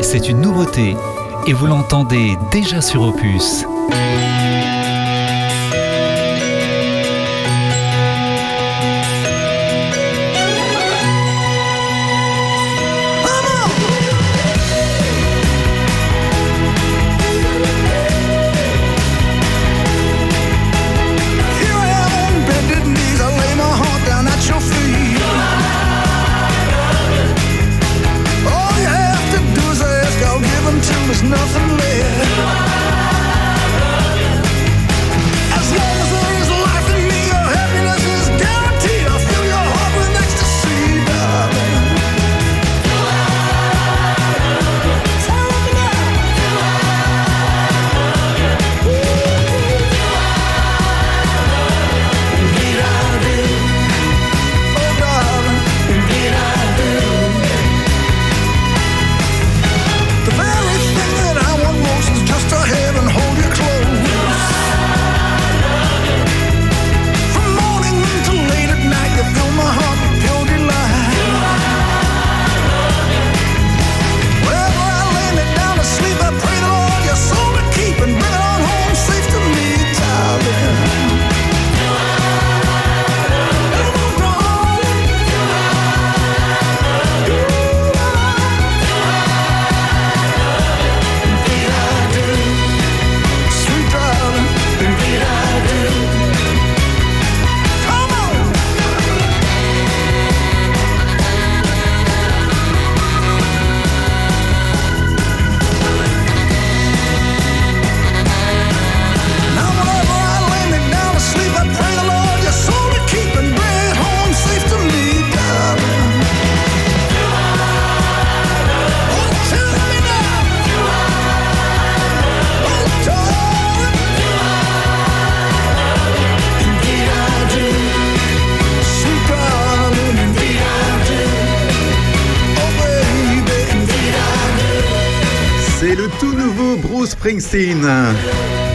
C'est une nouveauté et vous l'entendez déjà sur Opus. Springsteen. Uh,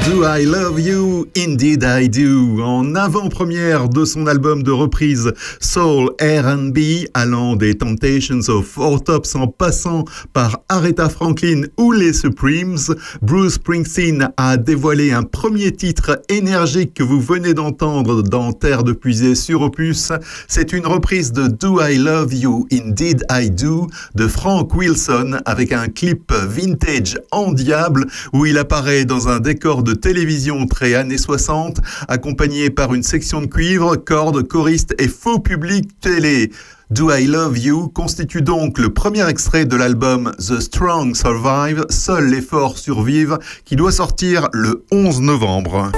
do I Love You? Indeed I Do. Avant-première de son album de reprise Soul R&B, allant des Temptations of Four Tops en passant par Aretha Franklin ou les Supremes, Bruce Springsteen a dévoilé un premier titre énergique que vous venez d'entendre dans Terre de Puisée sur Opus. C'est une reprise de Do I Love You? Indeed I Do de Frank Wilson avec un clip vintage en diable où il apparaît dans un décor de télévision très années 60, accompagné par une section de cuivre, cordes, choristes et faux public télé. Do I Love You constitue donc le premier extrait de l'album The Strong Survive, Seul les forts survivent, qui doit sortir le 11 novembre.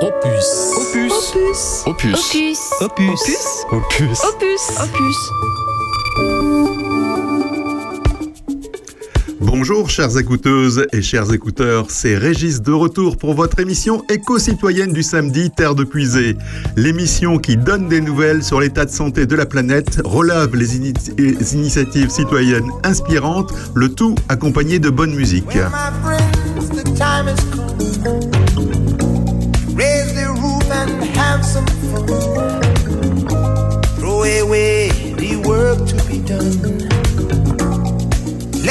Opus. Opus. Opus. Opus. Opus. Opus. Opus. Opus. Bonjour chères écouteuses et chers écouteurs, c'est Régis de retour pour votre émission éco-citoyenne du samedi Terre de Puisée. L'émission qui donne des nouvelles sur l'état de santé de la planète, relève les, initiatives citoyennes inspirantes, le tout accompagné de bonne musique.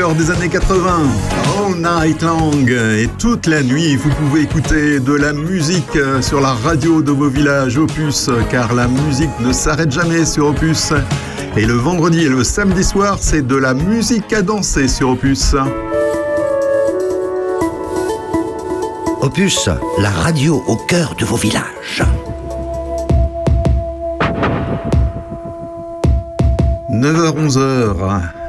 Des années 80, All Night Long. Et toute la nuit, vous pouvez écouter de la musique sur la radio de vos villages Opus, car la musique ne s'arrête jamais sur Opus. Et le vendredi et le samedi soir, c'est de la musique à danser sur Opus. Opus, la radio au cœur de vos villages. 9h-11h, tous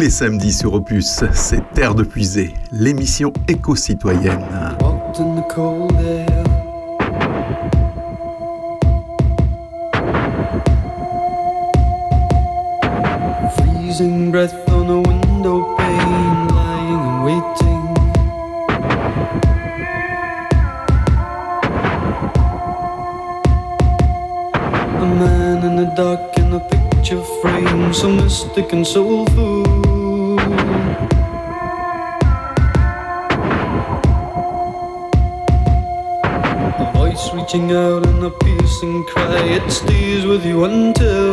les samedis sur Opus, c'est Terre de Puisée, l'émission éco-citoyenne. Breath on a window pane, lying and waiting. A man in the dark in a picture frame, so mystic and soulful. Reaching out in a piercing cry, it stays with you until.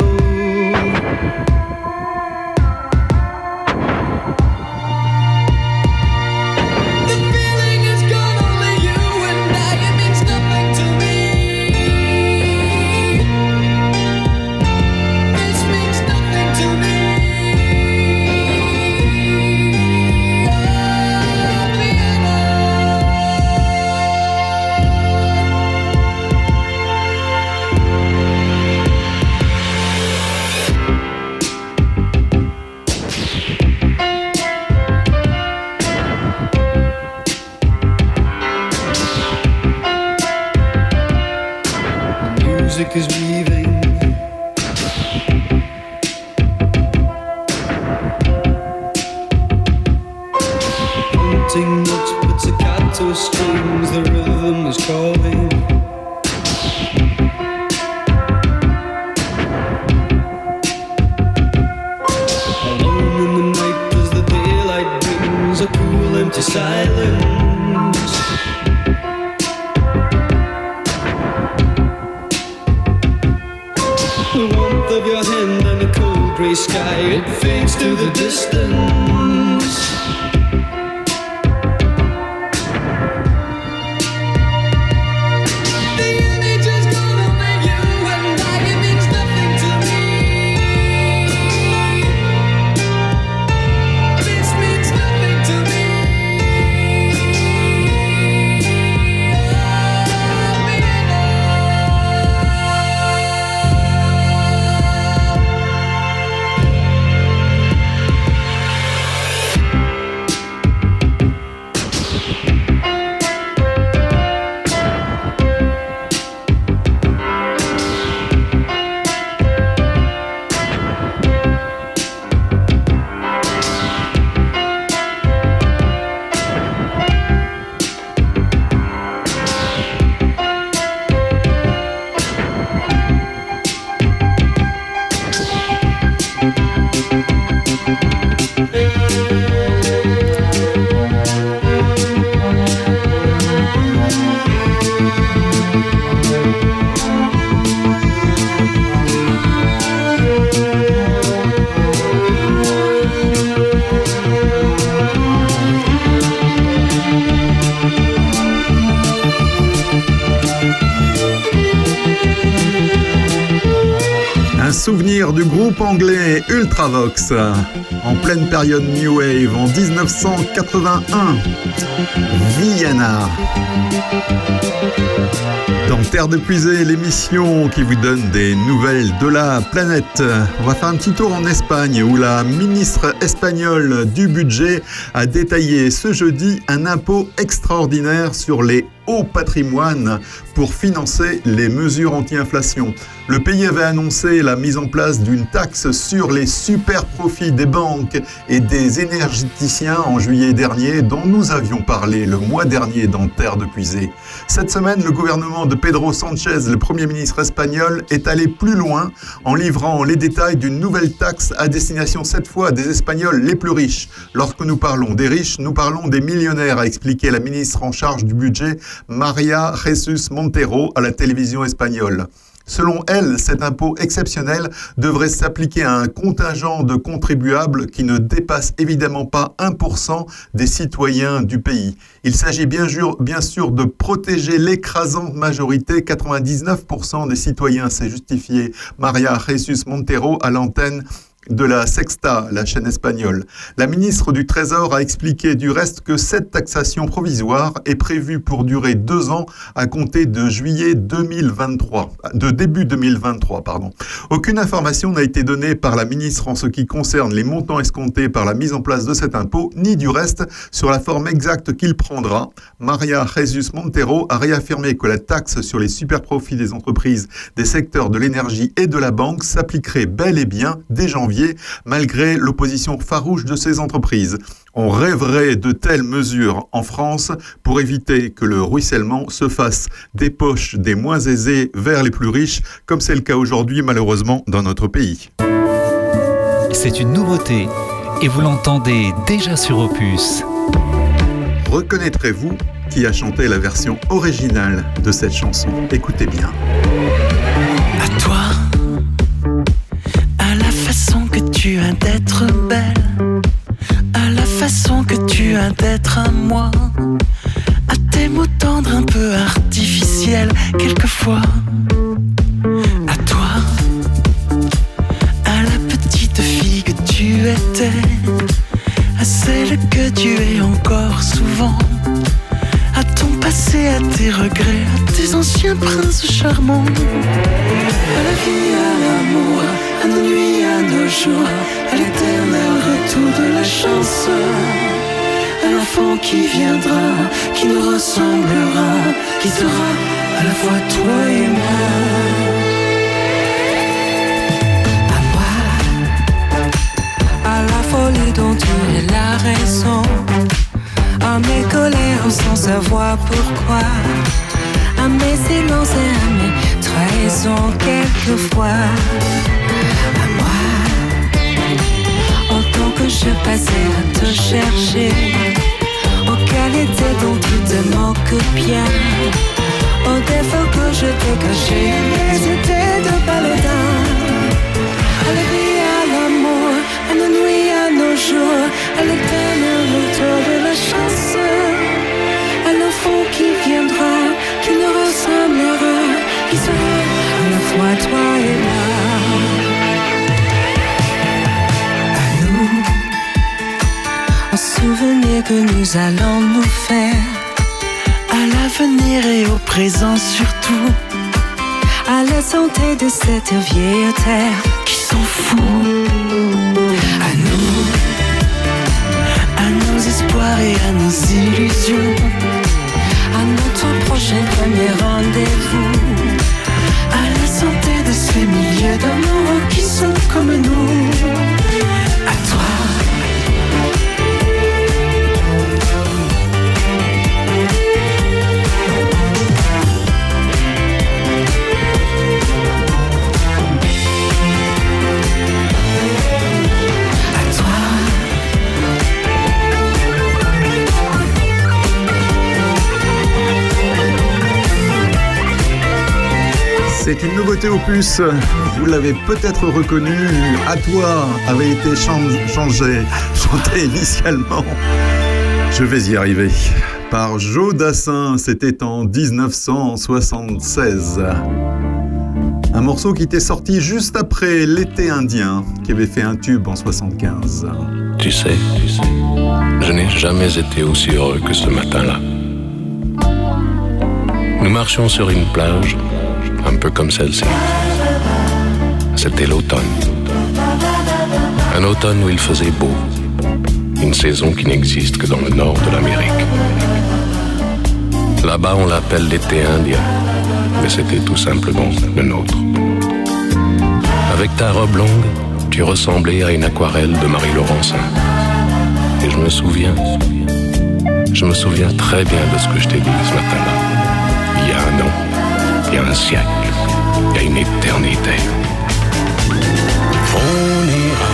Ultravox en pleine période New Wave en 1981. Vienna. Dans Terre de Puisée, l'émission qui vous donne des nouvelles de la planète. On va faire un petit tour en Espagne où la ministre espagnole du budget a détaillé ce jeudi un impôt extraordinaire sur les hauts patrimoines pour financer les mesures anti-inflation. Le pays avait annoncé la mise en place d'une taxe sur les super profits des banques et des énergéticiens en juillet dernier, dont nous avions parlé le mois dernier dans Terre de Puisée. Cette semaine, le gouvernement de Pedro Sanchez, le Premier ministre espagnol, est allé plus loin en livrant les détails d'une nouvelle taxe à destination cette fois des Espagnols les plus riches. Lorsque nous parlons des riches, nous parlons des millionnaires, a expliqué la ministre en charge du budget, Maria Jesus Montero, à la télévision espagnole. Selon elle, cet impôt exceptionnel devrait s'appliquer à un contingent de contribuables qui ne dépasse évidemment pas 1% des citoyens du pays. Il s'agit bien, bien sûr de protéger l'écrasante majorité, 99% des citoyens, c'est justifié Maria Jesus Montero à l'antenne de la Sexta, la chaîne espagnole. La ministre du Trésor a expliqué du reste que cette taxation provisoire est prévue pour durer deux ans à compter de juillet 2023, de début 2023, pardon. Aucune information n'a été donnée par la ministre en ce qui concerne les montants escomptés par la mise en place de cet impôt, ni du reste sur la forme exacte qu'il prendra. Maria Jesus Montero a réaffirmé que la taxe sur les superprofits des entreprises des secteurs de l'énergie et de la banque s'appliquerait bel et bien dès janvier malgré l'opposition farouche de ces entreprises. On rêverait de telles mesures en France pour éviter que le ruissellement se fasse des poches des moins aisés vers les plus riches, comme c'est le cas aujourd'hui malheureusement dans notre pays. C'est une nouveauté et vous l'entendez déjà sur Opus. Reconnaîtrez-vous qui a chanté la version originale de cette chanson? Écoutez bien. Tu as d'être belle, à la façon que tu as d'être à moi, à tes mots tendres un peu artificiels quelquefois, à toi, à la petite fille que tu étais, à celle que tu es encore souvent. À ton passé, à tes regrets, à tes anciens princes charmants, à la vie, à l'amour, à nos nuits, à nos jours, à l'éternel retour de la chance. À l'enfant qui viendra, qui nous ressemblera, qui sera à la fois toi et moi. À moi, à la folie dont tu es la raison, à mes colères sans savoir pourquoi, à mes silences et à mes trahisons quelquefois. Je passais à te chercher. Aux qualités dont tu te moques bien. Aux défauts que je t'ai cachés. Mais c'était de paladin. À la vie, à l'amour, à nos nuits, à nos jours. À l'éternel que nous allons nous faire à l'avenir et au présent surtout à la santé de cette vieille terre qui s'en fout. À nous à nos espoirs et à nos illusions à notre prochain premier rendez-vous à la santé de ces milliers d'amour qui sont comme nous C'est une nouveauté opus. Vous l'avez peut-être reconnu. À toi avait été changé, chanté initialement. Je vais y arriver. Par Joe Dassin, c'était en 1976. Un morceau qui était sorti juste après l'été indien, qui avait fait un tube en 75. Tu sais, tu sais, je n'ai jamais été aussi heureux que ce matin-là. Nous marchions sur une plage un peu comme celle-ci. C'était l'automne. Un automne où il faisait beau. Une saison qui n'existe que dans le nord de l'Amérique. Là-bas, on l'appelle l'été indien, mais c'était tout simplement le nôtre. Avec ta robe longue, tu ressemblais à une aquarelle de Marie Laurencin. Et je me souviens, je me souviens très bien de ce que je t'ai dit ce matin-là, a un siècle il y a une éternité. On ira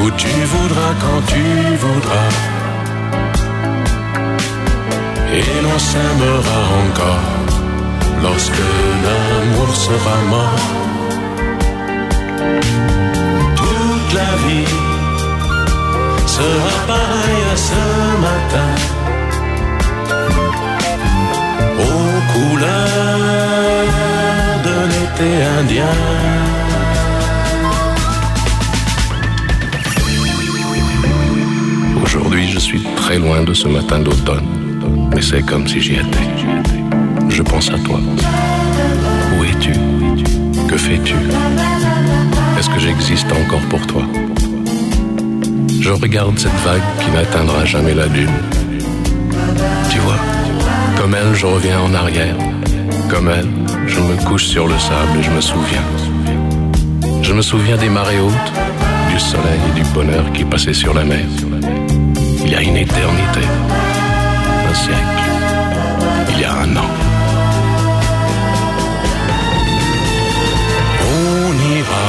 où tu voudras quand tu voudras. Et l'on s'aimera encore lorsque l'amour sera mort. Toute la vie sera pareille à ce matin. De l'été indien. Aujourd'hui, je suis très loin de ce matin d'automne, mais c'est comme si j'y étais. Je pense à toi. Où es-tu? Que fais-tu? Est-ce que j'existe encore pour toi? Je regarde cette vague qui n'atteindra jamais la lune. Comme elle, je reviens en arrière. Comme elle, je me couche sur le sable et je me souviens. Je me souviens des marées hautes, du soleil et du bonheur qui passaient sur la mer. Il y a une éternité, un siècle, il y a un an. On ira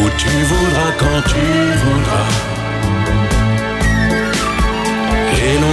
où tu voudras quand tu voudras.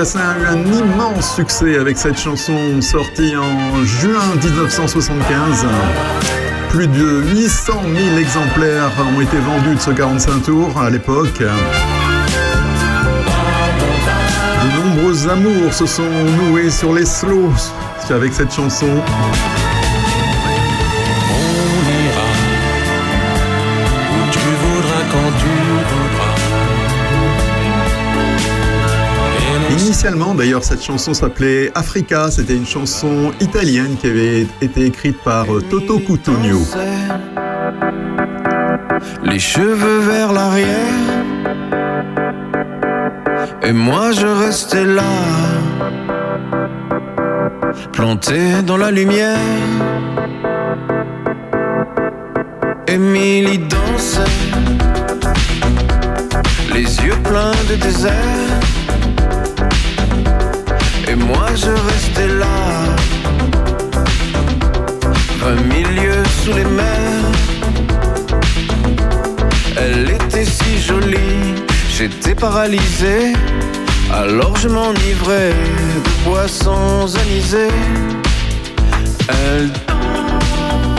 Jodassin a eu un immense succès avec cette chanson sortie en juin 1975. Plus de 800 000 exemplaires ont été vendus de ce 45 tours à l'époque. De nombreux amours se sont noués sur les slows avec cette chanson. Initialement, d'ailleurs, cette chanson s'appelait Africa. C'était une chanson italienne qui avait été écrite par euh, Toto Cutugno. Les cheveux vers l'arrière. Et moi je restais là, planté dans la lumière. Émilie dansait, les yeux pleins de désert. Et moi je restais là, vingt milieux sous les mers. Elle était si jolie, j'étais paralysé. Alors je m'enivrais de boissons anisées. Elle danse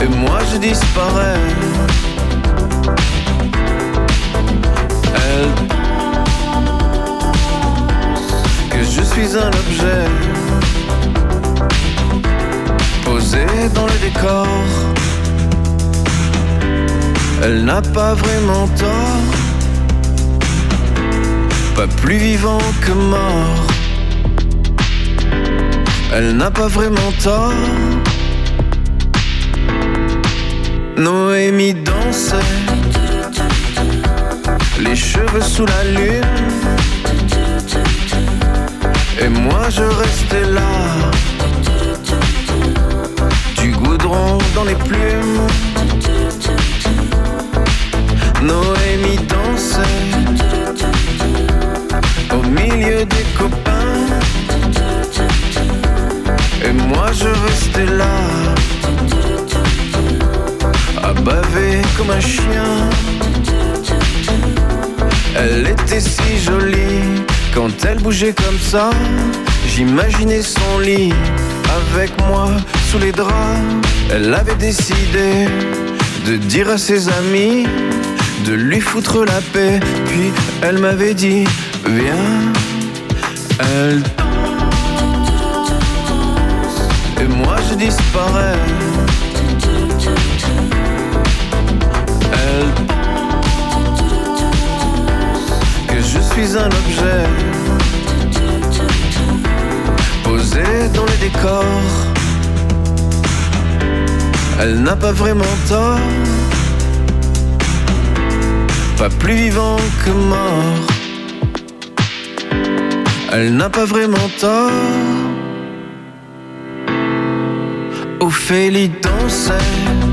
et moi je disparais. Un objet posé dans le décor. Elle n'a pas vraiment tort, pas plus vivant que mort. Elle n'a pas vraiment tort. Noémie dansait, les cheveux sous la lune. Et moi je restais là, du goudron dans les plumes. Noémie dansait au milieu des copains. Et moi je restais là, à baver comme un chien. Elle était si jolie quand elle bougeait comme ça. J'imaginais son lit avec moi sous les draps. Elle avait décidé de dire à ses amis de lui foutre la paix. Puis elle m'avait dit, viens, elle Et moi je disparais. Suis un objet posé dans les décors. Elle n'a pas vraiment tort pas plus vivant que mort. Elle n'a pas vraiment tort. Ophélie dansait.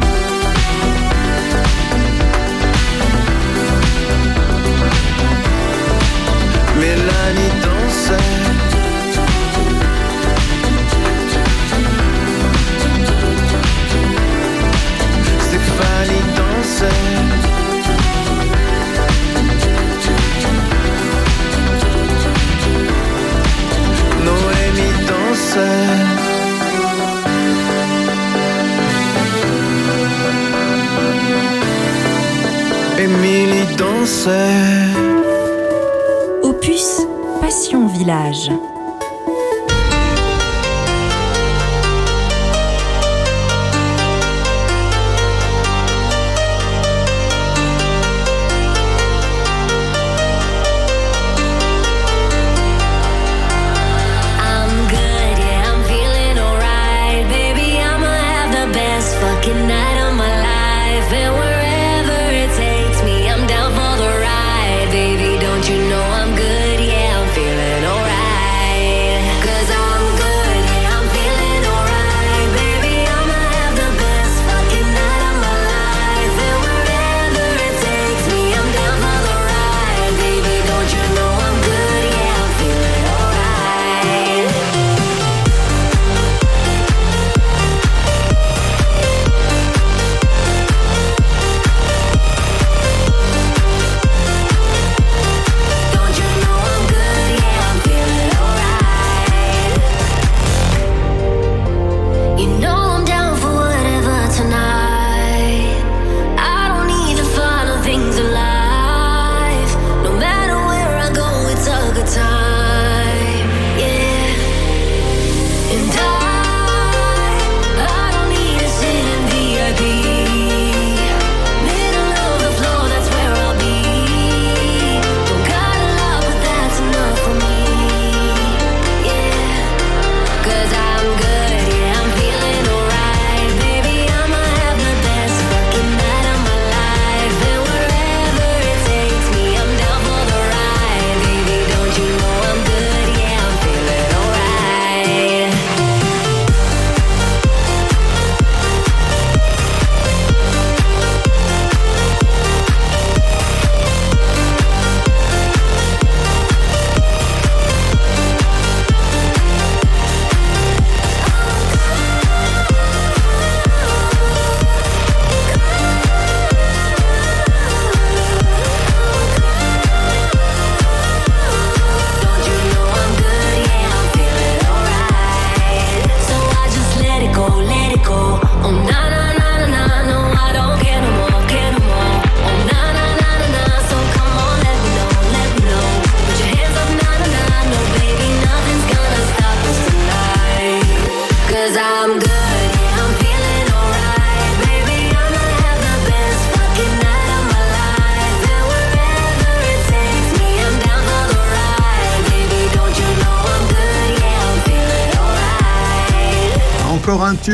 Opus Passion Village.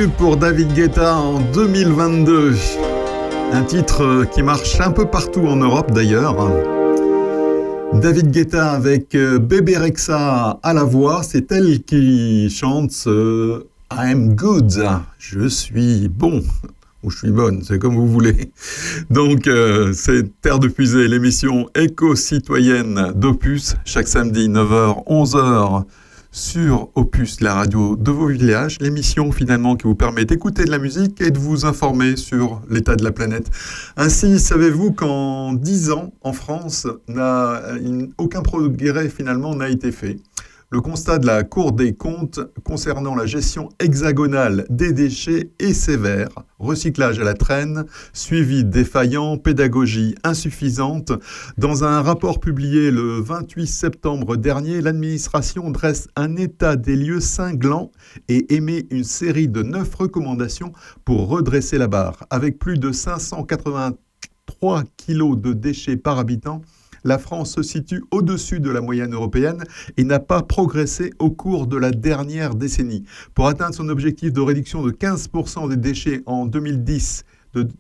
Pour David Guetta en 2022. Un titre euh, qui marche un peu partout en Europe d'ailleurs. David Guetta avec euh, Bébé Rexa à la voix, c'est elle qui chante ce I'm good, je suis bon. ou je suis bonne, c'est comme vous voulez. Donc, euh, c'est Terre de Puisée, l'émission éco-citoyenne d'Opus, chaque samedi 9h, 11h sur Opus, la radio de vos villages, l'émission finalement qui vous permet d'écouter de la musique et de vous informer sur l'état de la planète. Ainsi, savez-vous qu'en 10 ans, en France, aucun progrès finalement n'a été fait le constat de la Cour des comptes concernant la gestion hexagonale des déchets est sévère. Recyclage à la traîne, suivi défaillant, pédagogie insuffisante. Dans un rapport publié le 28 septembre dernier, l'administration dresse un état des lieux cinglant et émet une série de neuf recommandations pour redresser la barre. Avec plus de 583 kilos de déchets par habitant, la France se situe au-dessus de la moyenne européenne et n'a pas progressé au cours de la dernière décennie. Pour atteindre son objectif de réduction de 15% des déchets en 2010,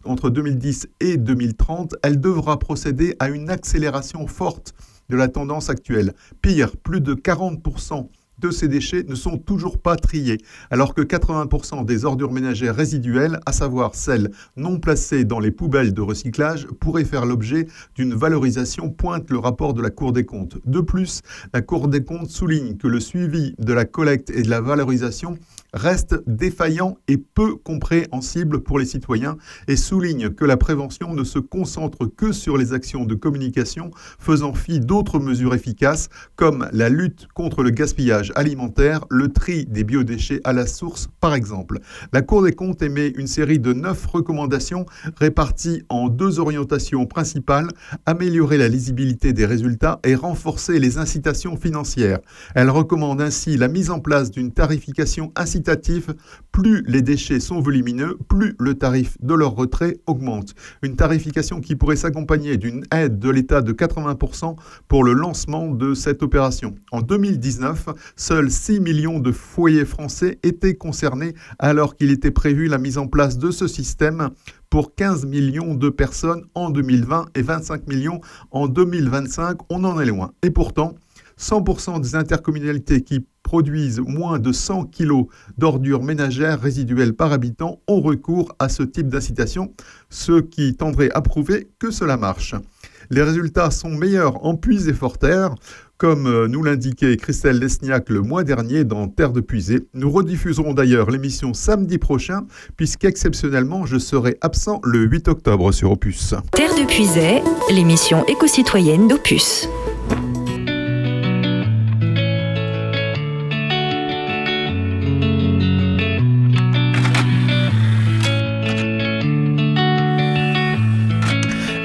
entre 2010 et 2030, elle devra procéder à une accélération forte de la tendance actuelle. Pire, plus de 40% de ces déchets ne sont toujours pas triés, alors que 80% des ordures ménagères résiduelles, à savoir celles non placées dans les poubelles de recyclage, pourraient faire l'objet d'une valorisation, pointe le rapport de la Cour des comptes. De plus, la Cour des comptes souligne que le suivi de la collecte et de la valorisation reste défaillant et peu compréhensible pour les citoyens et souligne que la prévention ne se concentre que sur les actions de communication faisant fi d'autres mesures efficaces comme la lutte contre le gaspillage alimentaire, le tri des biodéchets à la source par exemple. La Cour des comptes émet une série de neuf recommandations réparties en deux orientations principales, améliorer la lisibilité des résultats et renforcer les incitations financières. Elle recommande ainsi la mise en place d'une tarification incitative plus les déchets sont volumineux, plus le tarif de leur retrait augmente. Une tarification qui pourrait s'accompagner d'une aide de l'État de 80% pour le lancement de cette opération. En 2019, seuls 6 millions de foyers français étaient concernés alors qu'il était prévu la mise en place de ce système pour 15 millions de personnes en 2020 et 25 millions en 2025. On en est loin. Et pourtant, 100% des intercommunalités qui produisent moins de 100 kg d'ordures ménagères résiduelles par habitant ont recours à ce type d'incitation, ce qui tendrait à prouver que cela marche. Les résultats sont meilleurs en puits et forterre, comme euh, nous l'indiquait Christelle Lesniak le mois dernier dans Terre de Puisée. Nous rediffuserons d'ailleurs l'émission samedi prochain, puisqu'exceptionnellement je serai absent le 8 octobre sur Opus. Terre de Puisée, l'émission éco-citoyenne d'Opus.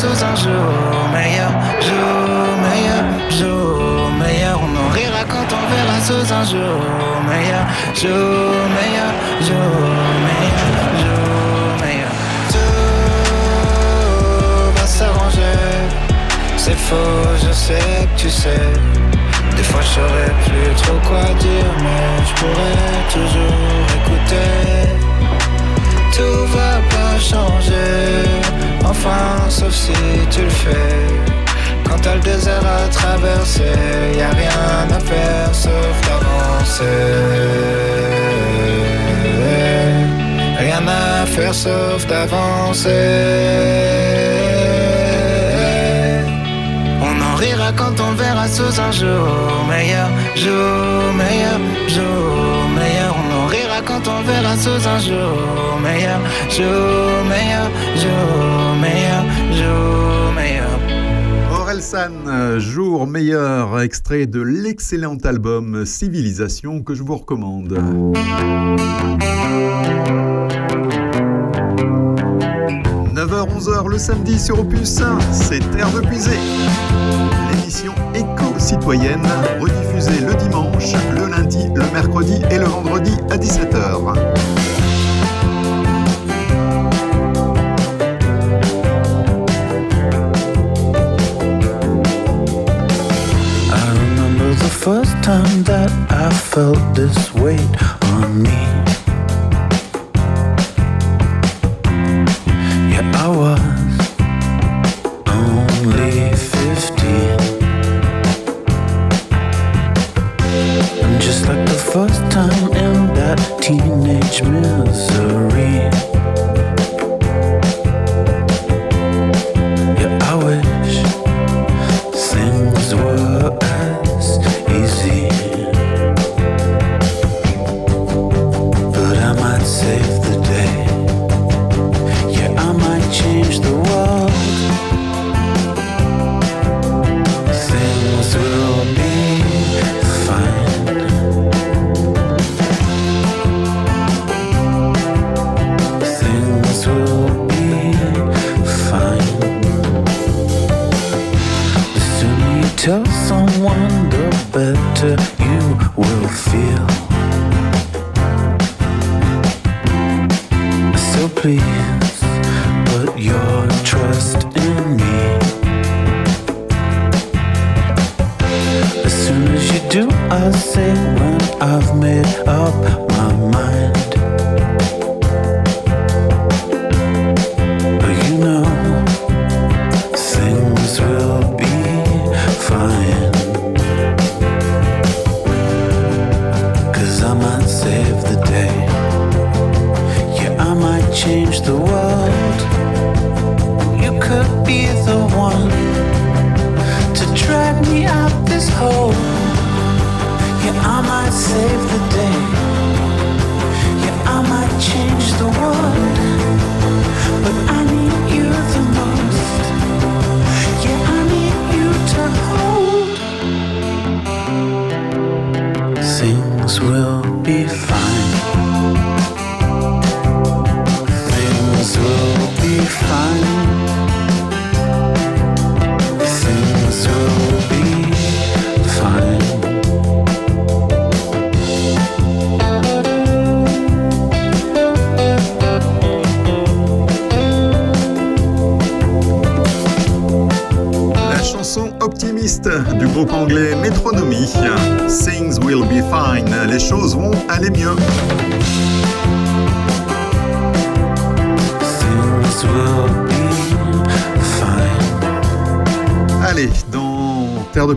Sous un jour meilleur, jour meilleur, jour meilleur. On en rira quand on verra sous un jour meilleur, jour meilleur, jour meilleur, jour meilleur. Tout va s'arranger. C'est faux, je sais que tu sais. Des fois je saurais plus trop quoi dire, mais je pourrais toujours écouter. Tout va pas changer, enfin sauf si tu le fais. Quand t'as le désert à traverser, y a rien à faire sauf d'avancer. Rien à faire sauf d'avancer. On en rira quand on verra sous un jour meilleur, jour meilleur, jour meilleur. Sous un jour meilleur, jour meilleur, jour meilleur, jour meilleur. Orelsan, jour meilleur, extrait de l'excellent album Civilisation que je vous recommande. 9h-11h le samedi sur Opus, c'est Terre de Puisée. L'émission éco-citoyenne, rediffusée le dimanche, le lundi, le mercredi et le vendredi à 17h. I remember the first time that I felt this weight on me.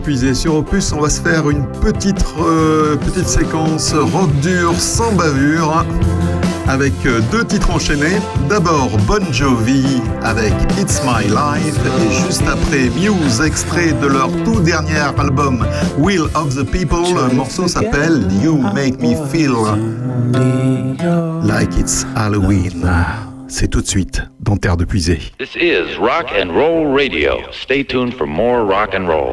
épuisé sur Opus. On va se faire une petite, euh, petite séquence rock dur sans bavure hein, avec euh, deux titres enchaînés. D'abord Bon Jovi avec It's My Life et juste après Muse, extrait de leur tout dernier album Will of the People. Le morceau s'appelle You Make Me Feel Like It's Halloween. C'est tout de suite dans Terre de Puisée. This is Rock and Roll Radio. Stay tuned for more rock and roll.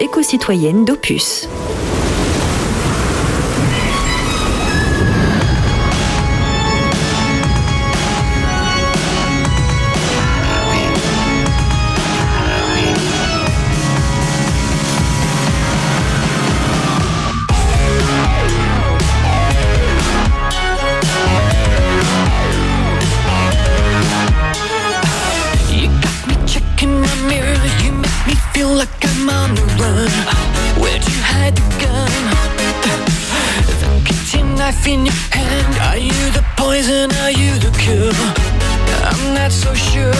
éco-citoyenne d'Opus. like I'm on the run. Where'd you hide the gun? The kitchen knife in your hand. Are you the poison? Are you the cure? I'm not so sure.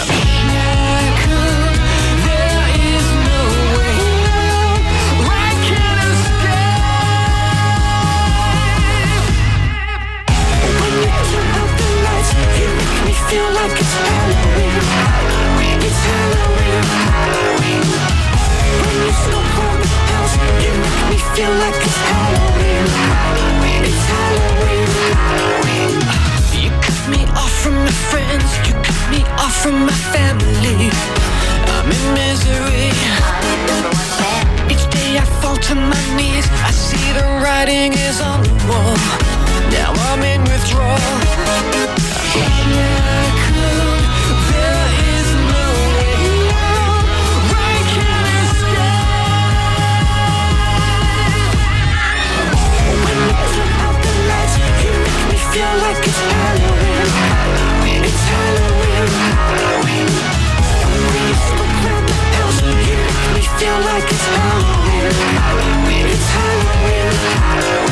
I'm it's Halloween. It's Halloween. You cut me off from my friends, you cut me off from my family. I'm in misery. Each day I fall to my knees, I see the writing is on the wall. Now I'm in withdrawal. Feel like it's Halloween. Halloween. We feel like it's Halloween. And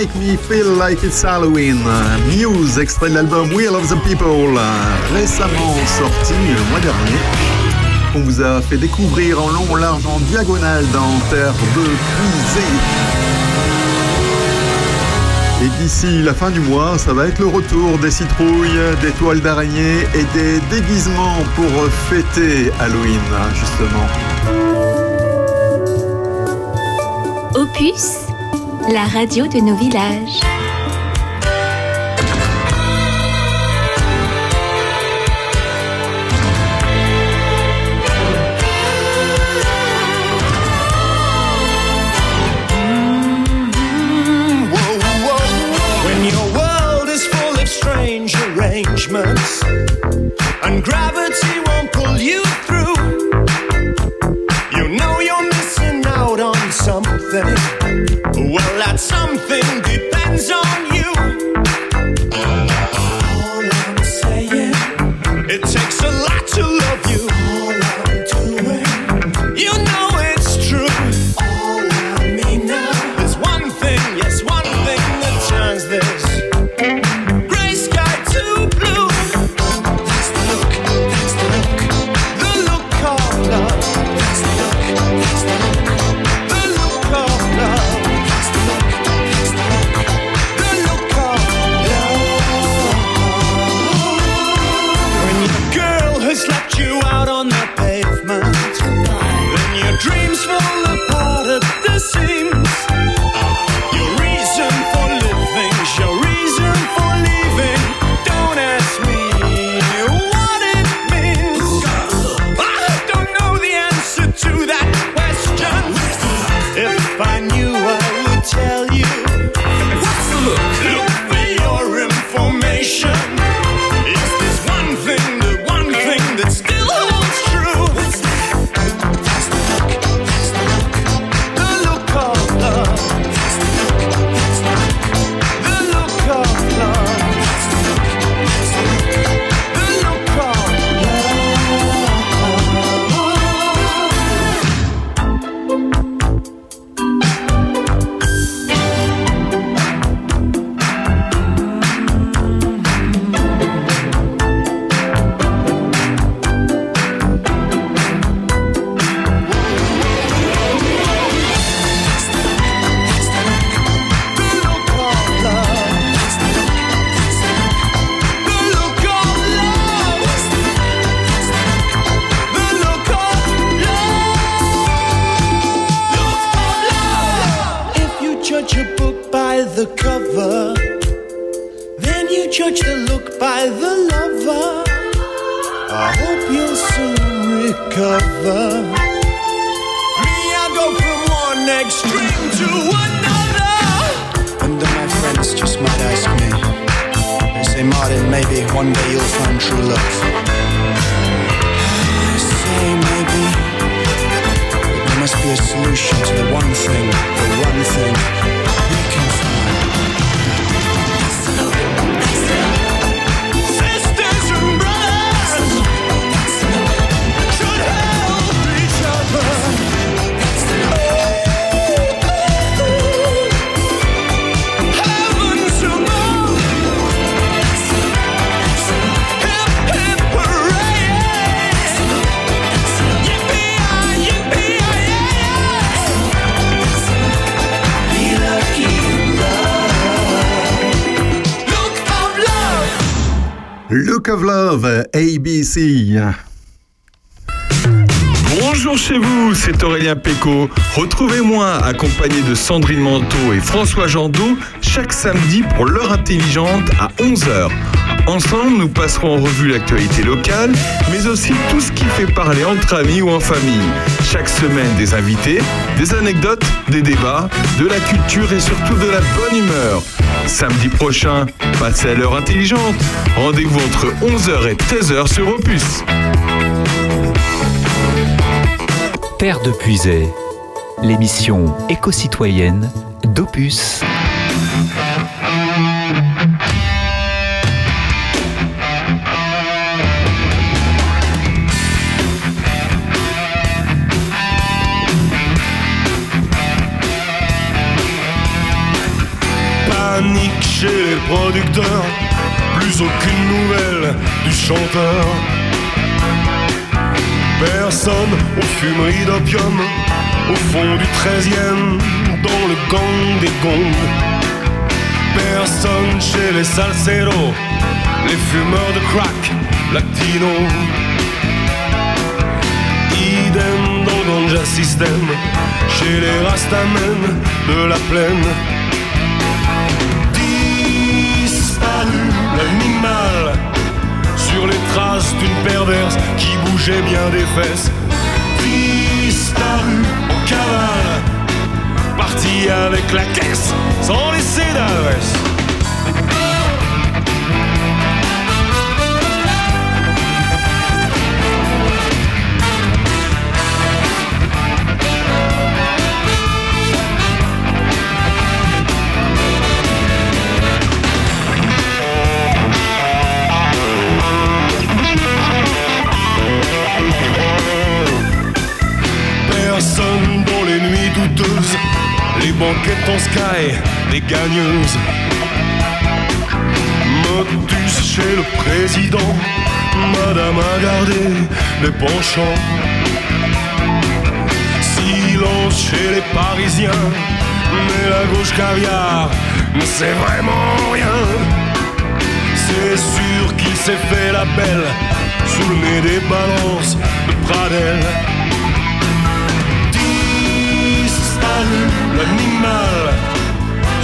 Make Me Feel Like It's Halloween. Muse, extrait de l'album Wheel of the People, récemment sorti le mois dernier. On vous a fait découvrir en long, large, en diagonale dans Terre de Puisée. Et d'ici la fin du mois, ça va être le retour des citrouilles, des toiles d'araignée et des déguisements pour fêter Halloween, justement. Opus, la radio de nos villages. Bonjour chez vous, c'est Aurélien Péco. Retrouvez-moi accompagné de Sandrine Manteau et François Jandot chaque samedi pour l'heure intelligente à 11h. Ensemble, nous passerons en revue l'actualité locale, mais aussi tout ce qui fait parler entre amis ou en famille. Chaque semaine, des invités, des anecdotes, des débats, de la culture et surtout de la bonne humeur. Samedi prochain, passez à l'heure intelligente. Rendez-vous entre 11h et 13h sur Opus. Terre de Puisay, l'émission éco-citoyenne d'Opus. Producteurs, plus aucune nouvelle du chanteur. Personne aux fumeries d'opium, au fond du 13e, dans le gang des gongs. Personne chez les salseros, les fumeurs de crack, latinos. Idem dans le ganja system, chez les rastamen de la plaine. Sur les traces d'une perverse qui bougeait bien des fesses. Disparu en cavale, parti avec la caisse sans laisser d'adresse. Les banquettes en sky, les gagneuses. Motus chez le président, Madame a gardé les penchants. Silence chez les Parisiens, mais la gauche caviar ne sait vraiment rien. C'est sûr qu'il s'est fait la belle sous le nez des balances de Pradel.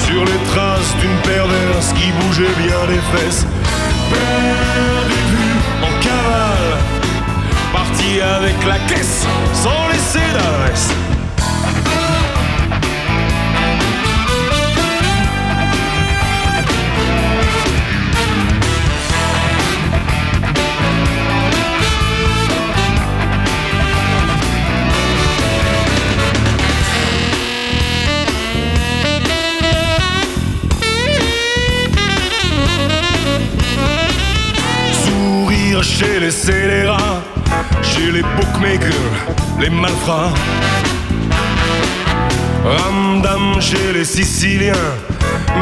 Sur les traces d'une perverse qui bougeait bien les fesses. Perdu de vue en cavale, parti avec la caisse sans laisser d'adresse. Chez les scélérats, chez les bookmakers, les malfrats. Ramdam chez les Siciliens,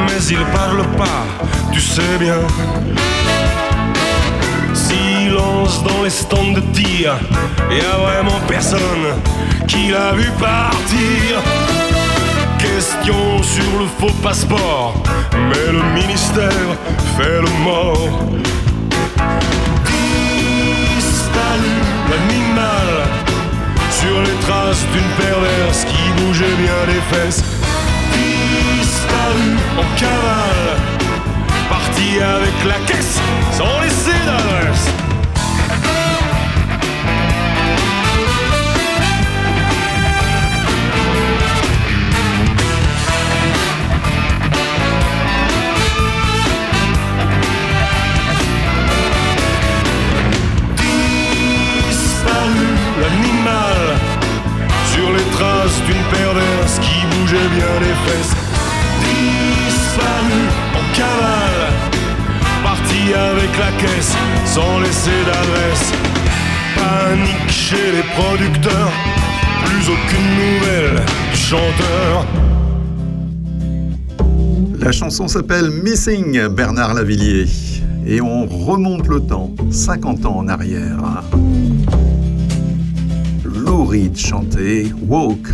mais ils parlent pas, tu sais bien. Silence dans les stands de tir, y a vraiment personne qui l'a vu partir. Question sur le faux passeport, mais le ministère fait le mort. Traces d'une perverse qui bougeait bien les fesses. Disparu en cavale, parti avec la caisse sans laisser d'adresse. Les traces d'une perverse qui bougeait bien les fesses. Disparu en cavale, parti avec la caisse sans laisser d'adresse. Panique chez les producteurs, plus aucune nouvelle du chanteur. La chanson s'appelle Missing Bernard Lavillier. Et on remonte le temps, 50 ans en arrière. Lou Reed chantait Walk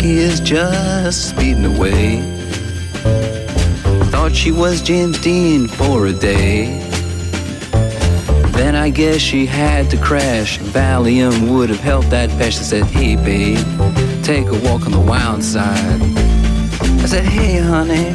Jackie is just speeding away. Thought she was James Dean for a day. Then I guess she had to crash. Valium would have helped that. I said, Hey, babe, take a walk on the wild side. I said, Hey, honey,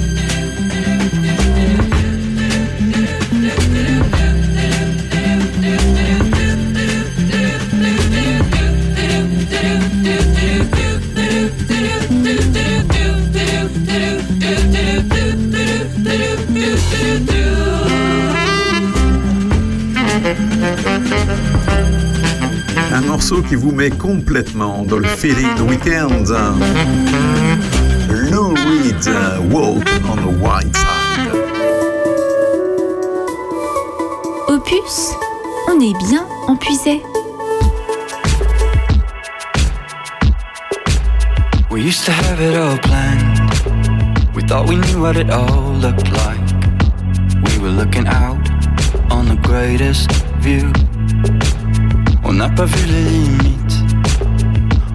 morceau qui vous met complètement dans le feeling de week-end. Lou Reed, Walk on the White Side. Opus, on est bien empuisé. We used to have it all planned. We thought we knew what it all looked like. We were looking out on the greatest view. On n'a pas vu les limites.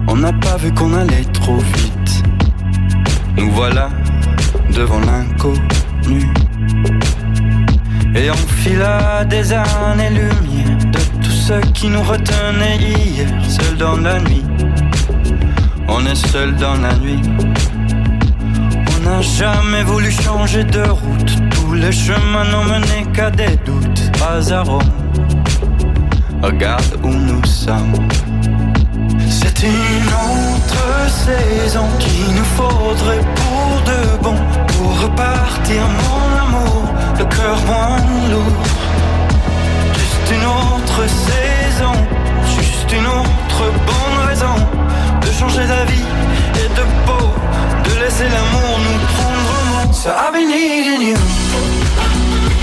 On n'a pas vu qu'on allait trop vite. Nous voilà devant l'inconnu. Et on fila des années-lumière de tout ce qui nous retenait hier, seul dans la nuit. On est seul dans la nuit. On n'a jamais voulu changer de route. Tous les chemins n'ont mené qu'à des doutes, pas à. Regarde où nous sommes. C'est une autre saison qu'il nous faudrait pour de bon, pour repartir, mon amour, le cœur moins lourd. Juste une autre saison, juste une autre bonne raison de changer d'avis et de peau, de laisser l'amour nous prendre au So I've been needing you,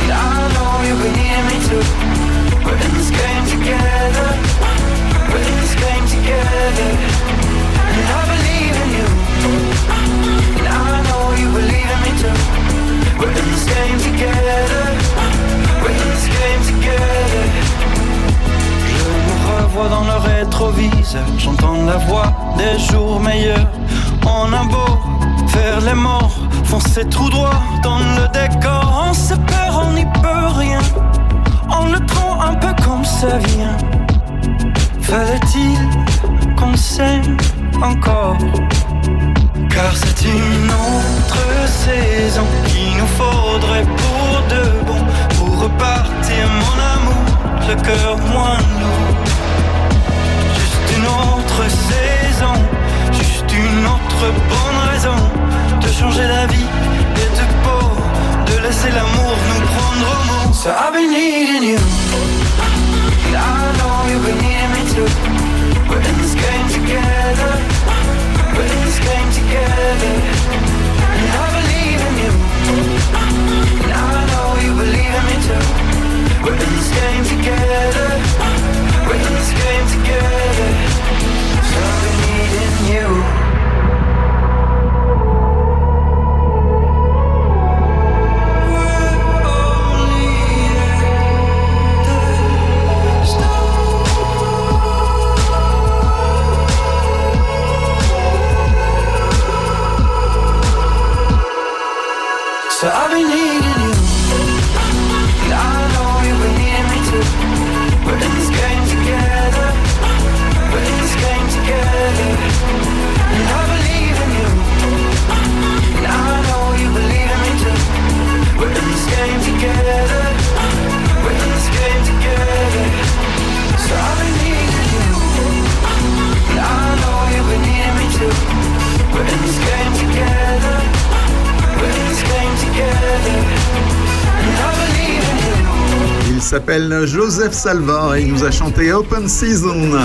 I know you've been needing me too. Dans le rétroviseur, j'entends la voix des jours meilleurs. On a beau faire les morts, foncer tout droit dans le décor. On se perd, on n'y peut rien. On le prend un peu comme ça vient. Fallait-il qu'on s'aime encore? Car c'est une autre saison qu'il nous faudrait pour de bon, pour repartir mon amour, le cœur moins lourd. Juste une autre saison, juste une autre bonne raison de changer la vie et de peau, de laisser l'amour nous prendre au mot. So I've been needing you, and I know you've been needing me too. We're in this game together, we're in this game together, and I believe in you, and I know you believe in me too. We're in this game together, we're in this game together, so I've been needing you. Il s'appelle Joseph Salva et il nous a chanté Open Season.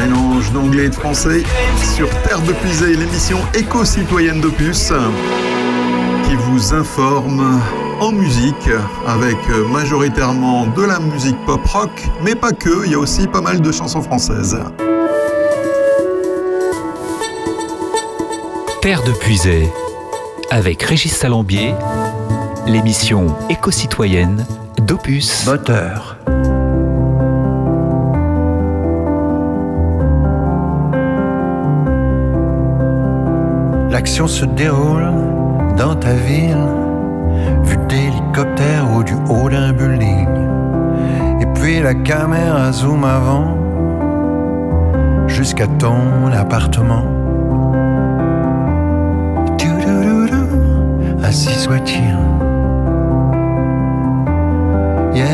Mélange d'anglais et de français sur Terre de Puisée, l'émission éco-citoyenne d'Opus qui vous informe en musique avec majoritairement de la musique pop rock, mais pas que, il y a aussi pas mal de chansons françaises. Terre de Puisée, avec Régis Salambier, l'émission éco-citoyenne d'Opus. Moteur. L'action se déroule dans ta ville, vue d'hélicoptère ou du haut d'un building. Et puis la caméra zoom avant, jusqu'à ton appartement. Ainsi soit-il. Yeah,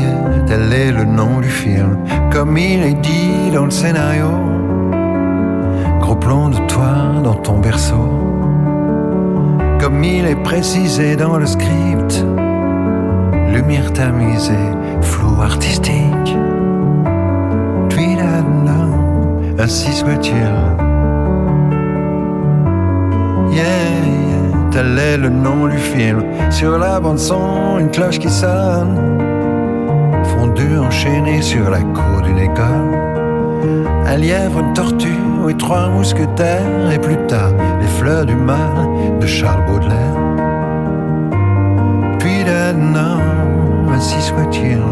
yeah, tel est le nom du film, comme il est dit dans le scénario. Gros plan de toi dans ton berceau, comme il est précisé dans le script. Lumière tamisée, flou artistique. Tweedadam, ainsi soit-il. Tel est le nom du film. Sur la bande son, une cloche qui sonne. Fondu enchaîné sur la cour d'une école. Un lièvre, une tortue et trois mousquetaires. Et plus tard, les fleurs du mal de Charles Baudelaire. Puis d'un homme, ainsi soit-il.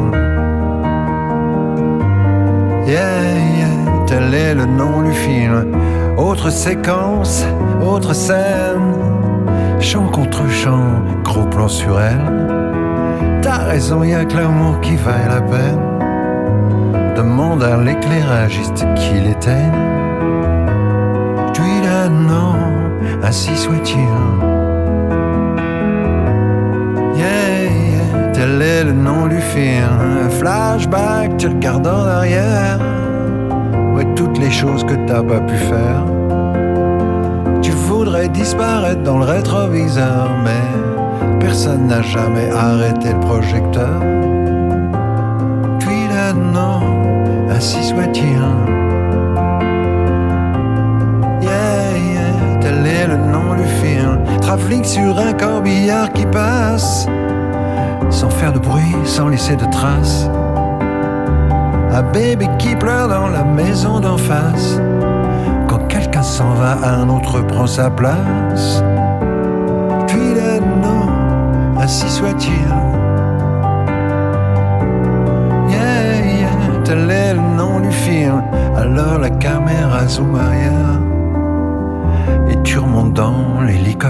Yeah, yeah, tel est le nom du film. Autre séquence, autre scène. Chant contre chant, gros plan sur elle. T'as raison, y a que l'amour qui vaille la peine. vers l'éclairagiste qu'il était. Je lui donne non, ainsi soit-il. Yeah, yeah, tel est le nom du film. Flashback, tu regardes en arrière. Ouais, toutes les choses que t'as pas pu faire. Disparaître dans le rétroviseur, mais personne n'a jamais arrêté le projecteur. Puis là, non, ainsi soit-il. Yeah, yeah, tel est le nom du film. Trafic sur un corbillard qui passe, sans faire de bruit, sans laisser de traces. Un bébé qui pleure dans la maison d'en face. Quelqu'un s'en va, un autre prend sa place. Puis là, non, ainsi soit-il. Yeah, yeah, tel est le nom du film. Alors la caméra zoom arrière. Et tu remontes dans l'hélicoptère.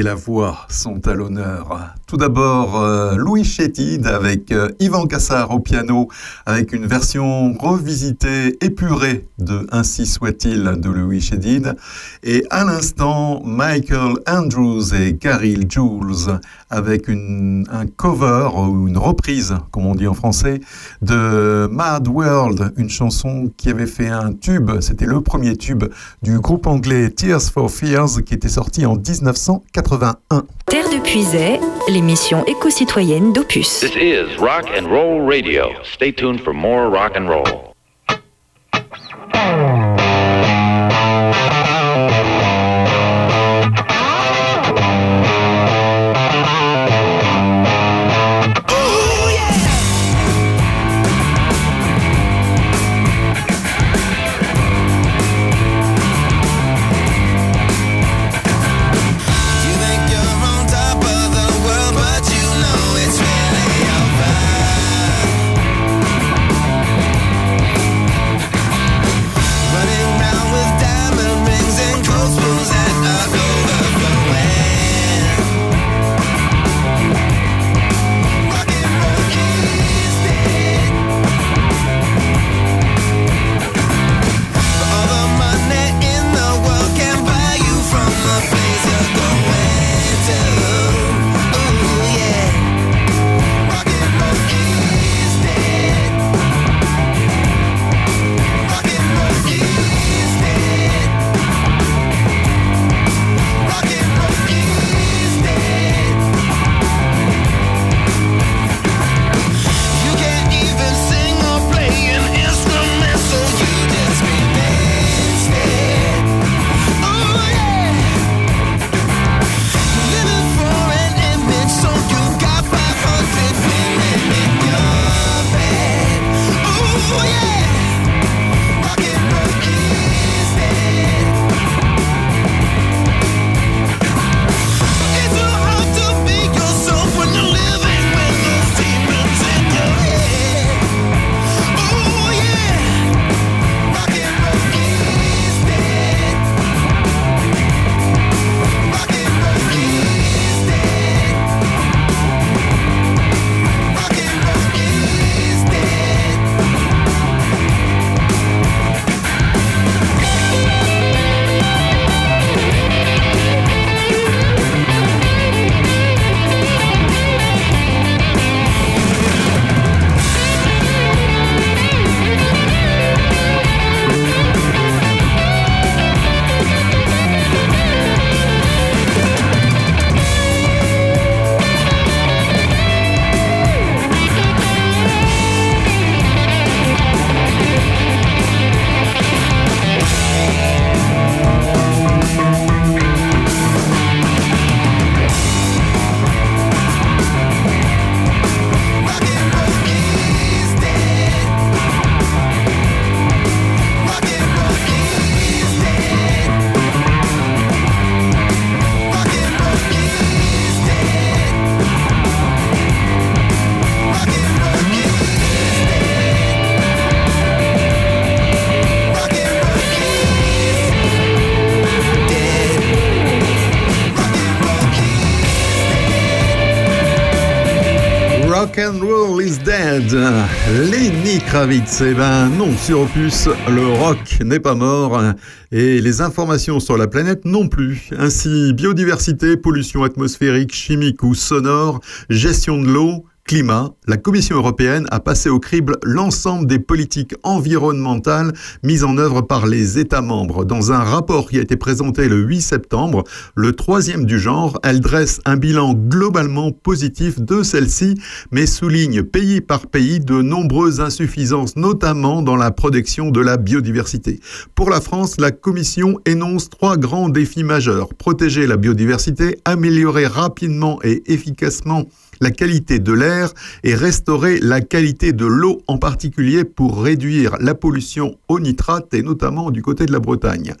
et la voix sont à l'honneur. Tout d'abord, euh, Louis Chétide avec euh, Yvan Cassard au piano, avec une version revisitée, épurée de Ainsi soit-il de Louis Chétide. Et à l'instant, Michael Andrews et Caril Jules avec une, un cover ou une reprise, comme on dit en français, de Mad World, une chanson qui avait fait un tube, c'était le premier tube du groupe anglais Tears for Fears qui était sorti en 1981. Terre de Puisay, éco-citoyenne d'Opus. This is Rock and Roll Radio. Stay tuned for more rock and roll. Kravitz. Eh ben non, sur Opus, le rock n'est pas mort et les informations sur la planète non plus. Ainsi, biodiversité, pollution atmosphérique, chimique ou sonore, gestion de l'eau, climat, la Commission européenne a passé au crible l'ensemble des politiques environnementales mises en œuvre par les États membres. Dans un rapport qui a été présenté le 8 septembre, le troisième du genre, elle dresse un bilan globalement positif de celle-ci, mais souligne pays par pays de nombreuses insuffisances, notamment dans la protection de la biodiversité. Pour la France, la Commission énonce trois grands défis majeurs. Protéger la biodiversité, améliorer rapidement et efficacement la qualité de l'air et restaurer la qualité de l'eau en particulier pour réduire la pollution au nitrate et notamment du côté de la Bretagne.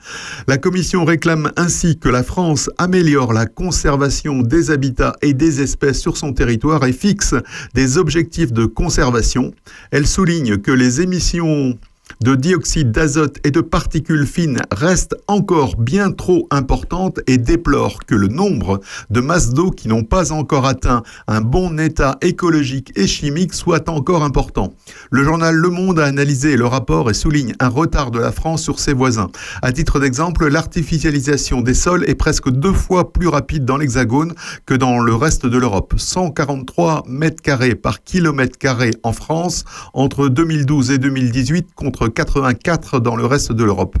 La Commission réclame ainsi que la France améliore la conservation des habitats et des espèces sur son territoire et fixe des objectifs de conservation. Elle souligne que les émissions de dioxyde d'azote et de particules fines reste encore bien trop importante et déplore que le nombre de masses d'eau qui n'ont pas encore atteint un bon état écologique et chimique soit encore important. Le journal Le Monde a analysé le rapport et souligne un retard de la France sur ses voisins. À titre d'exemple, l'artificialisation des sols est presque deux fois plus rapide dans l'Hexagone que dans le reste de l'Europe. 143 mètres carrés par kilomètre carré en France entre 2012 et 2018 contre 84 dans le reste de l'Europe.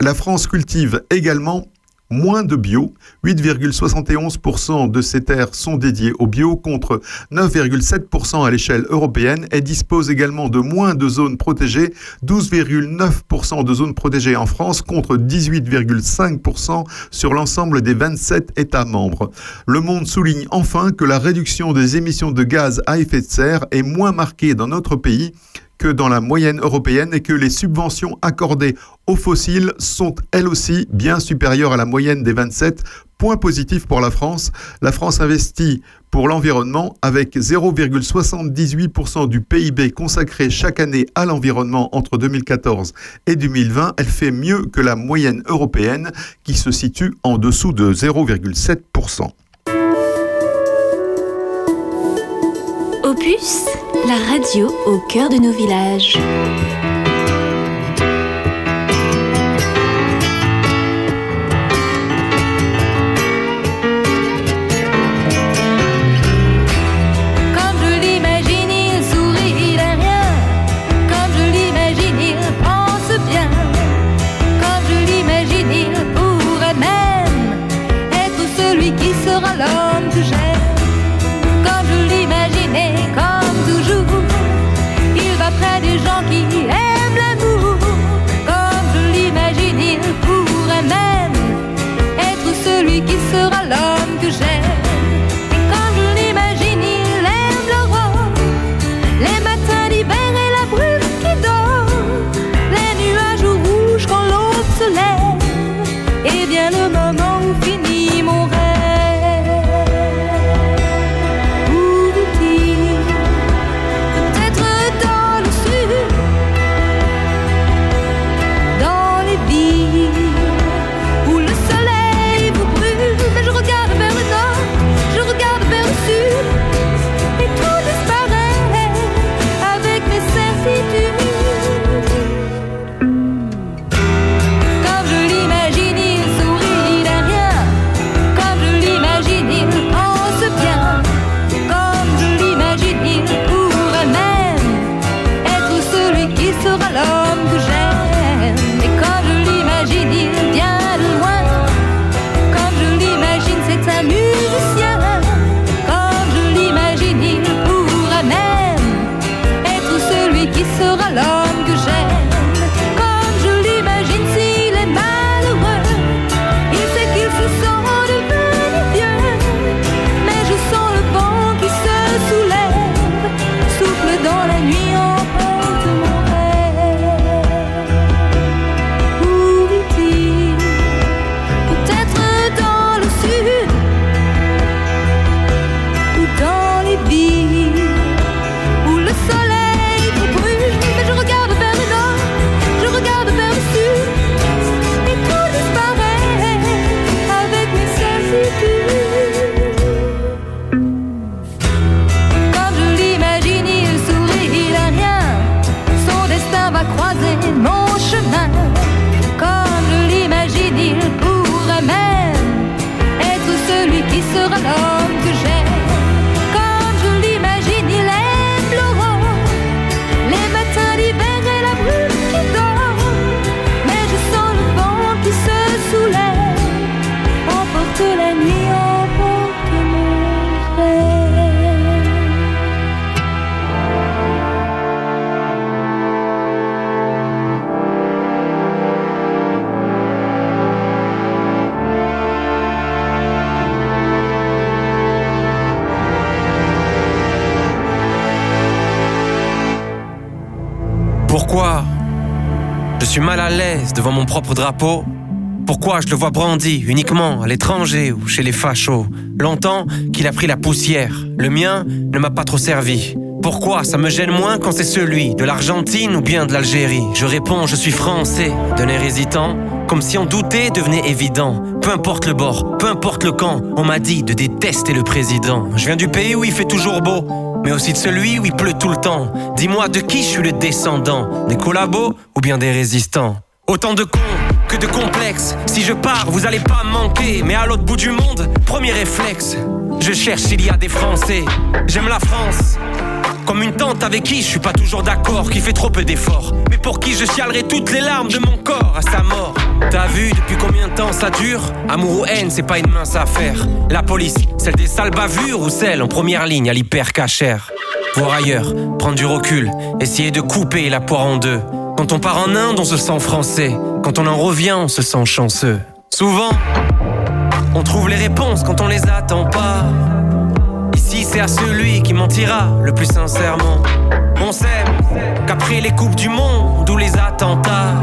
La France cultive également moins de bio. 8,71% de ces terres sont dédiées au bio contre 9,7% à l'échelle européenne et dispose également de moins de zones protégées, 12,9% de zones protégées en France contre 18,5% sur l'ensemble des 27 États membres. Le Monde souligne enfin que la réduction des émissions de gaz à effet de serre est moins marquée dans notre pays que dans la moyenne européenne et que les subventions accordées aux fossiles sont elles aussi bien supérieures à la moyenne des 27. Point positif pour la France. La France investit pour l'environnement avec 0,78% du PIB consacré chaque année à l'environnement entre 2014 et 2020. Elle fait mieux que la moyenne européenne qui se situe en dessous de 0,7%. Opus, la radio au cœur de nos villages. Suis mal à l'aise devant mon propre drapeau Pourquoi je le vois brandi uniquement à l'étranger ou chez les fachos? Longtemps qu'il a pris la poussière, le mien ne m'a pas trop servi. Pourquoi ça me gêne moins quand c'est celui de l'Argentine ou bien de l'Algérie? Je réponds, je suis français, d'un air hésitant, comme si en douter devenait évident. Peu importe le bord, peu importe le camp, on m'a dit de détester le président. Je viens du pays où il fait toujours beau, mais aussi de celui où il pleut tout le temps. Dis-moi de qui je suis le descendant, des collabos ou bien des résistants? Autant de cons que de complexes. Si je pars, vous allez pas manquer. Mais à l'autre bout du monde, premier réflexe. Je cherche s'il y a des Français. J'aime la France. Comme une tante avec qui je suis pas toujours d'accord, qui fait trop peu d'efforts. Mais pour qui je chialerai toutes les larmes de mon corps à sa mort. T'as vu depuis combien de temps ça dure? Amour ou haine, c'est pas une mince affaire. La police, celle des sales bavures ou celle en première ligne à l'hyper cachère. Voir ailleurs, prendre du recul, essayer de couper la poire en deux. Quand on part en Inde, on se sent français. Quand on en revient, on se sent chanceux. Souvent, on trouve les réponses quand on les attend pas. Ici, c'est à celui qui mentira le plus sincèrement. On sait qu'après les coupes du monde ou les attentats,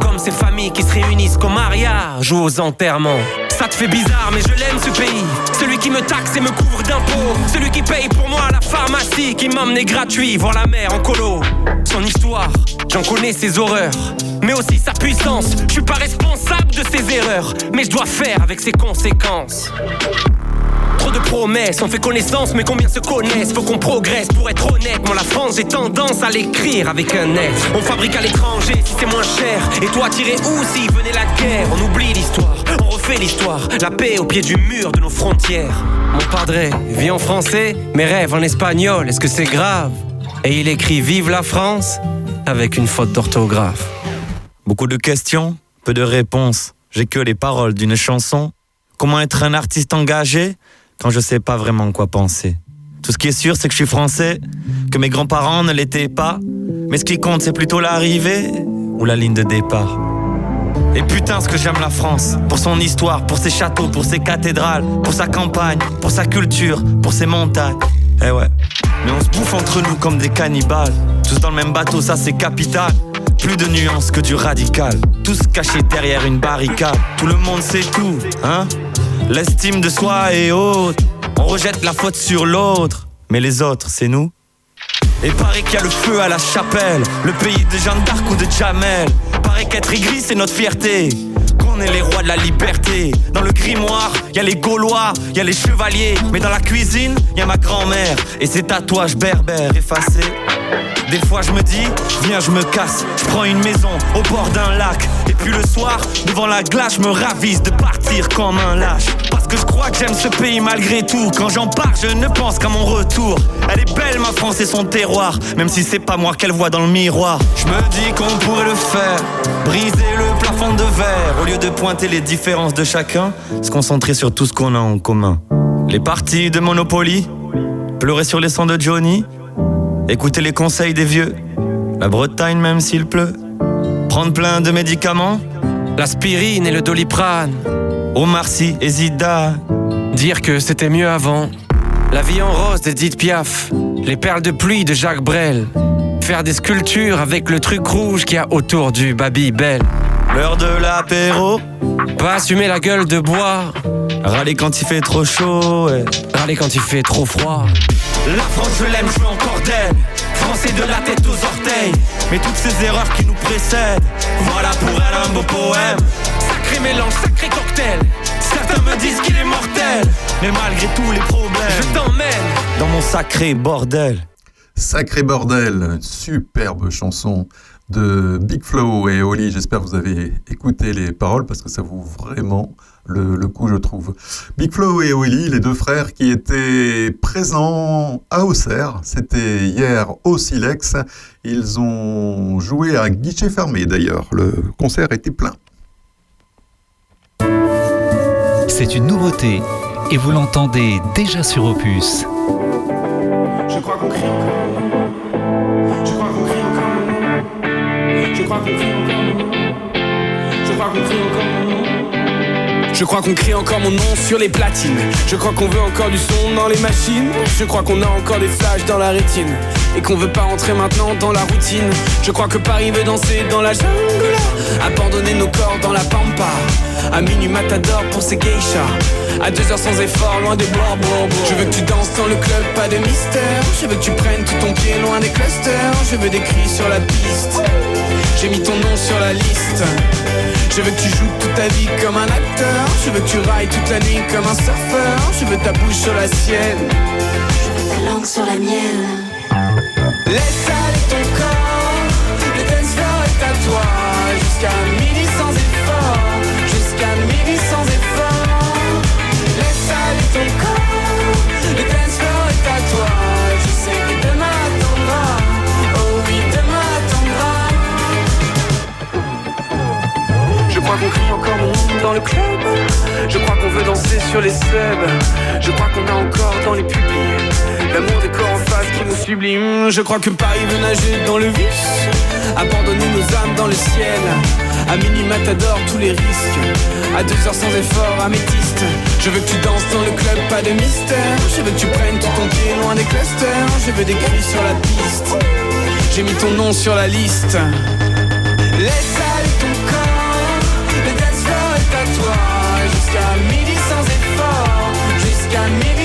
comme ces familles qui se réunissent qu'au mariage ou aux enterrements. Ça te fait bizarre, mais je l'aime ce pays. Celui qui me taxe et me couvre d'impôts. Celui qui paye pour moi la pharmacie, qui m'emmenait gratuit voir la mer en colo. Son histoire, j'en connais ses horreurs, mais aussi sa puissance. Je suis pas responsable de ses erreurs, mais je dois faire avec ses conséquences. On fait connaissance, mais combien se connaissent? Faut qu'on progresse pour être honnête. Moi, la France, j'ai tendance à l'écrire avec un S. On fabrique à l'étranger si c'est moins cher. Et toi, tirer où si venait la guerre? On oublie l'histoire, on refait l'histoire. La paix au pied du mur de nos frontières. Mon padré vit en français, mes rêves en espagnol. Est-ce que c'est grave? Et il écrit Vive la France avec une faute d'orthographe. Beaucoup de questions, peu de réponses. J'ai que les paroles d'une chanson. Comment être un artiste engagé? Quand je sais pas vraiment quoi penser Tout ce qui est sûr, c'est que je suis français, que mes grands-parents ne l'étaient pas. Mais ce qui compte, c'est plutôt l'arrivée ou la ligne de départ. Et putain, ce que j'aime la France, pour son histoire, pour ses châteaux, pour ses cathédrales, pour sa campagne, pour sa culture, pour ses montagnes. Eh ouais. Mais on se bouffe entre nous comme des cannibales. Tous dans le même bateau, ça c'est capital. Plus de nuances que du radical. Tous cachés derrière une barricade. Tout le monde sait tout, hein L'estime de soi est haute. On rejette la faute sur l'autre. Mais les autres, c'est nous. Et paraît qu'il y a le feu à la chapelle, le pays de Jeanne d'Arc ou de Jamel. Paraît qu'être aigri, c'est notre fierté. Qu'on est les rois de la liberté. Dans le grimoire, y a les Gaulois, y a les chevaliers. Mais dans la cuisine, y a ma grand-mère et ses tatouages berbères effacés. Des fois je me dis, viens je me casse, je prends une maison au bord d'un lac puis le soir, devant la glace, je me ravise de partir comme un lâche. Parce que je crois que j'aime ce pays malgré tout. Quand j'en pars, je ne pense qu'à mon retour. Elle est belle ma France et son terroir. Même si c'est pas moi qu'elle voit dans le miroir. Je me dis qu'on pourrait le faire. Briser le plafond de verre. Au lieu de pointer les différences de chacun. Se concentrer sur tout ce qu'on a en commun. Les parties de Monopoly. Pleurer sur les sangs de Johnny. Écouter les conseils des vieux. La Bretagne même s'il pleut. Prendre plein de médicaments. L'aspirine et le doliprane. Omar Sy et Zidane. Dire que c'était mieux avant. La vie en rose d'Edith Piaf. Les perles de pluie de Jacques Brel. Faire des sculptures avec le truc rouge qu'il y a autour du Babybel. L'heure de l'apéro. Pas assumer la gueule de bois. Râler quand il fait trop chaud. ouais. Râler quand il fait trop froid. La France, je l'aime, je veux encore d'elle. Français de la tête aux orteils. Mais toutes ces erreurs qui nous précèdent. Voilà pour elle un beau poème. Sacré mélange, sacré cocktail. Certains me disent qu'il est mortel. Mais malgré tous les problèmes, Je t'emmène. dans mon sacré bordel. Sacré bordel, superbe chanson de Big Flow et Oli. J'espère que vous avez écouté les paroles parce que ça vaut vraiment le, le coup, je trouve. Big Flow et Oli, les deux frères qui étaient présents à Auxerre, c'était hier au Silex. Ils ont joué à guichet fermé d'ailleurs. Le concert était plein. C'est une nouveauté et vous l'entendez déjà sur Opus. Je crois qu'on crie encore. Je crois Je crois qu'on crie encore mon nom. Je crois qu'on crie encore mon nom sur les platines. Je crois qu'on veut encore du son dans les machines. Je crois qu'on a encore des flashs dans la rétine. et qu'on veut pas entrer maintenant dans la routine. Je crois que Paris veut danser dans la jungle, abandonner nos corps dans la pampa. À minuit matador pour ses geishas. À deux heures sans effort, loin des bois, Je veux que tu danses dans le club, pas de mystère. Je veux que tu prennes tout ton pied loin des clusters. Je veux des cris sur la piste. J'ai mis ton nom sur la liste. Je veux que tu joues toute ta vie comme un acteur. Je veux que tu railles toute la nuit comme un surfeur. Je veux ta bouche sur la sienne. Je veux ta langue sur la mienne. Laisse aller ton corps. Le dance floor est à toi. Jusqu'à midi sans encore mon dans le club. Je crois qu'on veut danser sur les subs. Je crois qu'on a encore dans les pupilles l'amour des corps en face qui nous sublime. Je crois que Paris veut nager dans le vice, abandonner nos âmes dans le ciel. À minuit matador tous les risques. À deux heures sans effort, améthyste. Je veux que tu danses dans le club, pas de mystère. Je veux que tu prennes tout ton pied loin des clusters. Je veux des cris sur la piste. J'ai mis ton nom sur la liste. Jusqu'à midi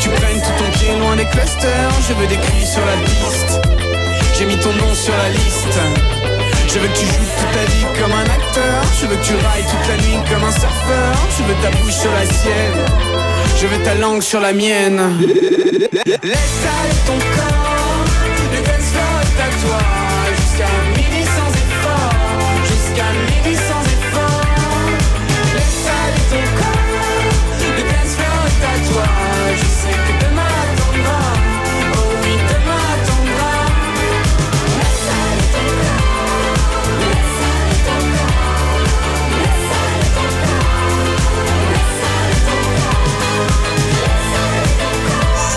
tu prennes tout ton pied loin des clusters. Je veux des cris sur la piste. J'ai mis ton nom sur la liste. Je veux que tu joues toute ta vie comme un acteur. Je veux que tu railles toute la nuit comme un surfeur. Je veux ta bouche sur la sienne. Je veux ta langue sur la mienne. Laisse aller ton corps. Le dance est à toi.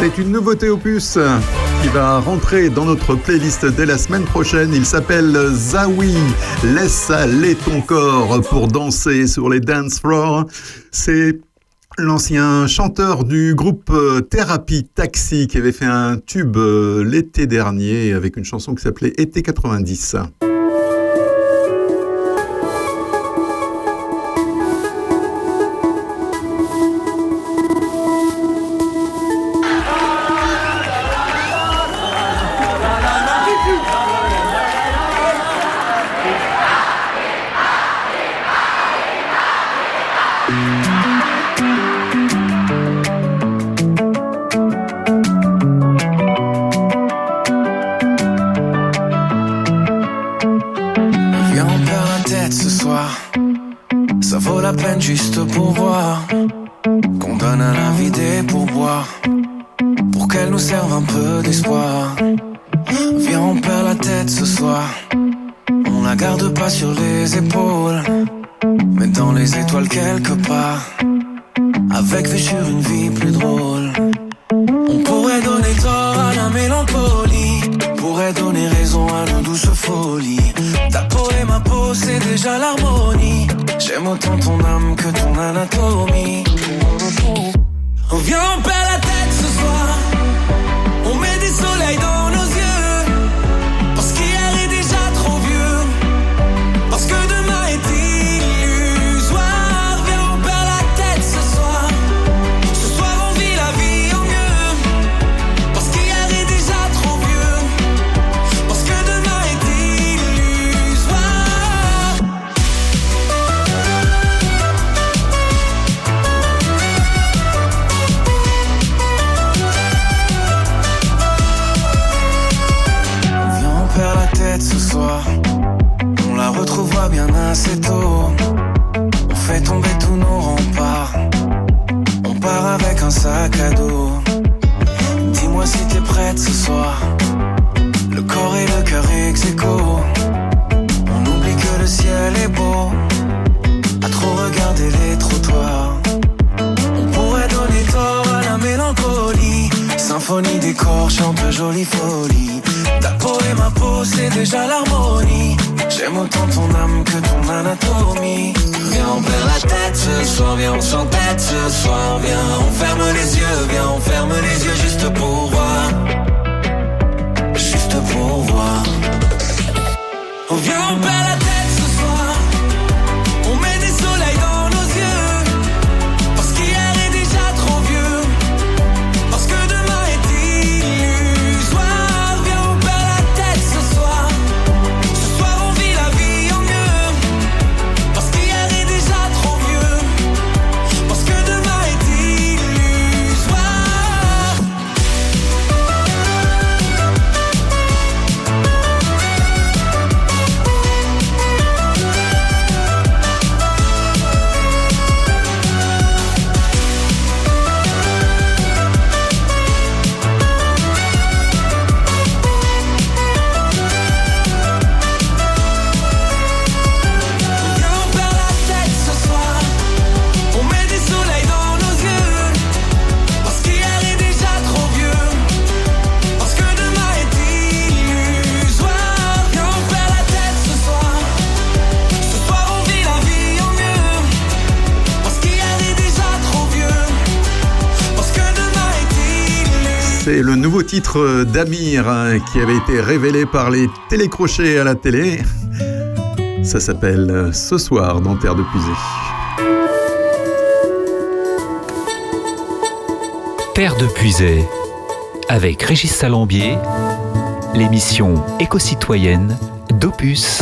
C'est une nouveauté opus qui va rentrer dans notre playlist dès la semaine prochaine. Il s'appelle Zawi. Laisse aller ton corps pour danser sur les dance floors. C'est l'ancien chanteur du groupe Thérapie Taxi qui avait fait un tube l'été dernier avec une chanson qui s'appelait Été 90. titre d'Amir hein, qui avait été révélé par les télécrochets à la télé. Ça s'appelle Ce soir dans Terre de Puisée. Terre de Puisée avec Régis Salambier, l'émission éco-citoyenne d'Opus.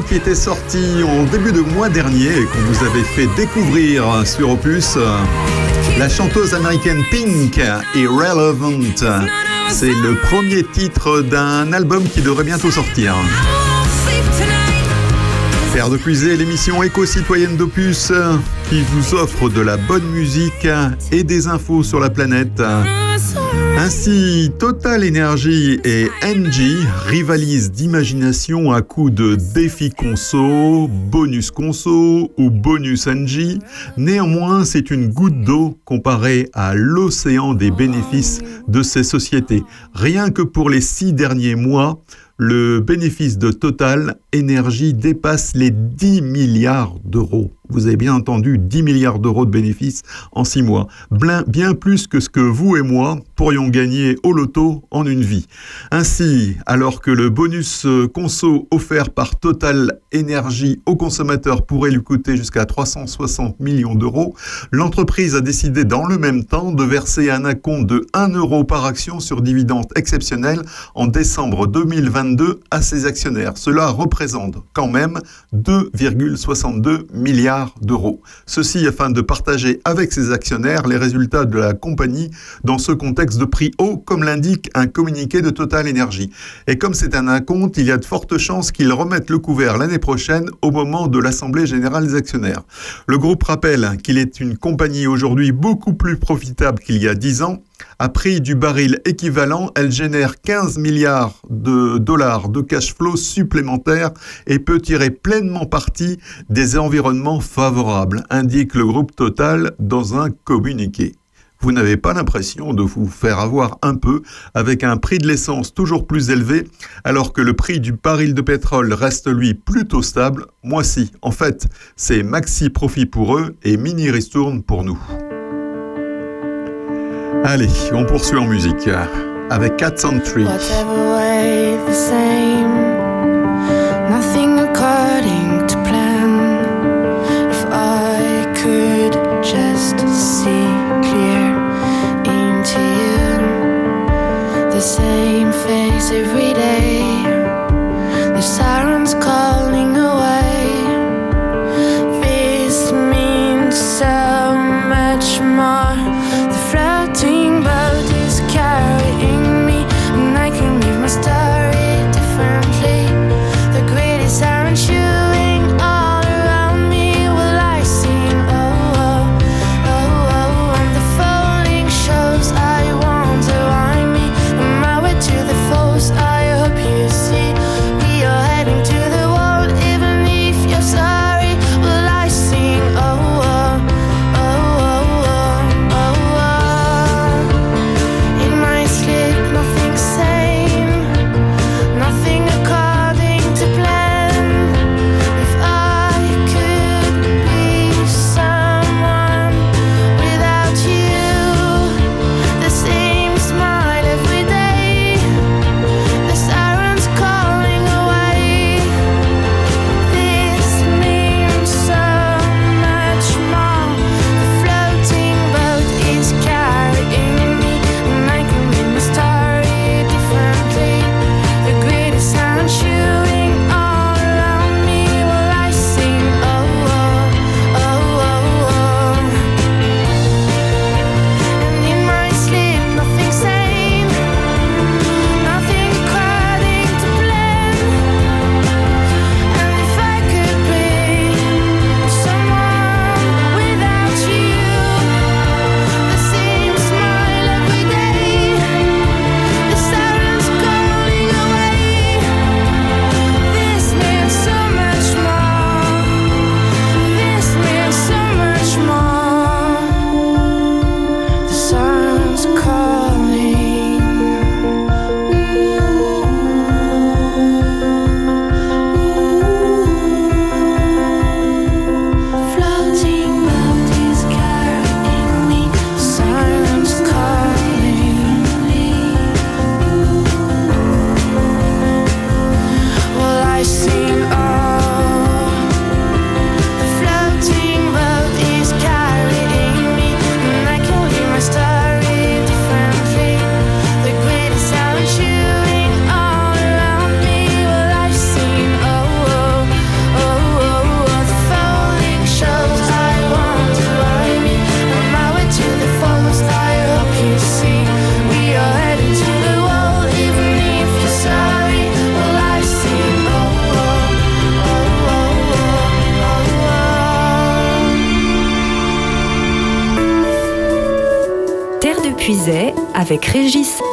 Qui était sorti en début de mois dernier et qu'on vous avait fait découvrir sur Opus. La chanteuse américaine Pink, Irrelevant. C'est le premier titre d'un album qui devrait bientôt sortir. Faire de puiser l'émission éco-citoyenne d'Opus qui vous offre de la bonne musique et des infos sur la planète. Ainsi, Total Energy et Engie rivalisent d'imagination à coups de défi conso, bonus conso ou bonus Engie. Néanmoins, c'est une goutte d'eau comparée à l'océan des bénéfices de ces sociétés. Rien que pour les six derniers mois, le bénéfice de Total Energy dépasse les 10 milliards d'euros. Vous avez bien entendu 10 milliards d'euros de bénéfices en 6 mois. Bien, plus que ce que vous et moi pourrions gagner au loto en une vie. Ainsi, alors que le bonus euh, conso offert par Total Energy aux consommateurs pourrait lui coûter jusqu'à 360 millions d'euros, l'entreprise a décidé dans le même temps de verser un acompte de 1 euro par action sur dividende exceptionnel en décembre 2022 à ses actionnaires. Cela représente quand même 2,62 milliards d'euros. Ceci afin de partager avec ses actionnaires les résultats de la compagnie dans ce contexte de prix haut, comme l'indique un communiqué de Total Energy. Et comme c'est un acompte, il y a de fortes chances qu'ils remettent le couvert l'année prochaine au moment de l'Assemblée générale des actionnaires. Le groupe rappelle qu'il est une compagnie aujourd'hui beaucoup plus profitable qu'il y a 10 ans. À prix du baril équivalent, elle génère 15 milliards de dollars de cash flow supplémentaires et peut tirer pleinement parti des environnements favorables, indique le groupe Total dans un communiqué. Vous n'avez pas l'impression de vous faire avoir un peu avec un prix de l'essence toujours plus élevé alors que le prix du baril de pétrole reste lui plutôt stable? Moi si, en fait, c'est maxi profit pour eux et mini ristourne pour nous. Allez, on poursuit en musique avec Cats on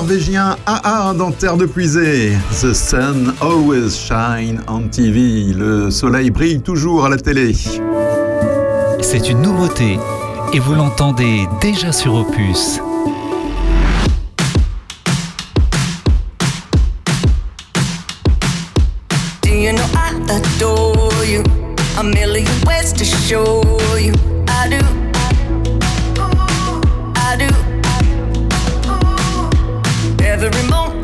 Norvégien AA dans Terre de Puisée. The sun always shine on TV. Le soleil brille toujours à la télé. C'est une nouveauté et vous l'entendez déjà sur Opus. Do you know I adore you? A million ways to show you I do.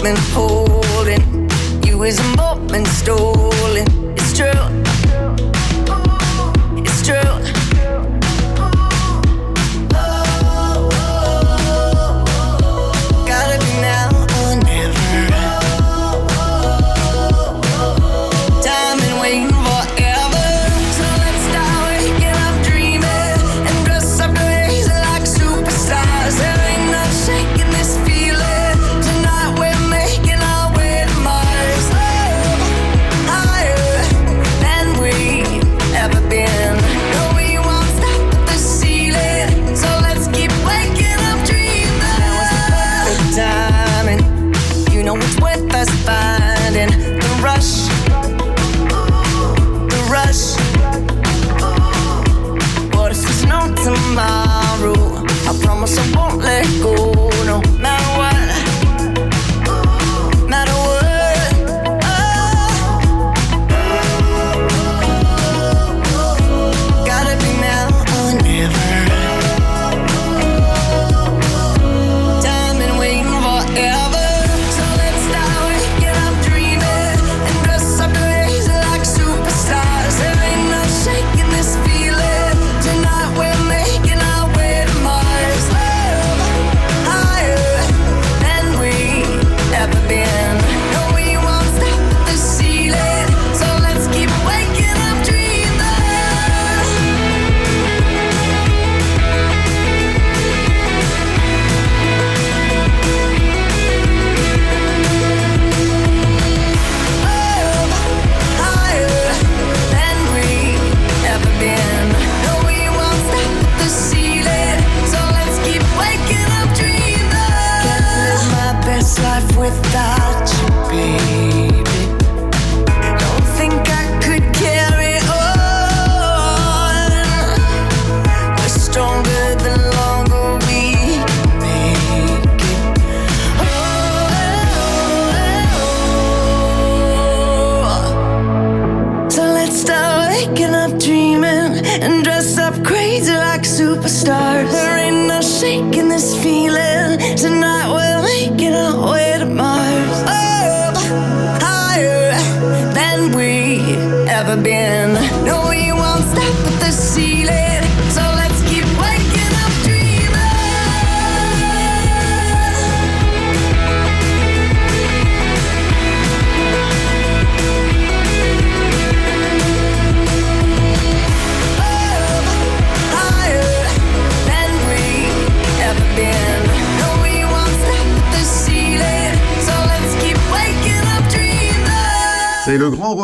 Moment holding you is a moment stolen. It's true.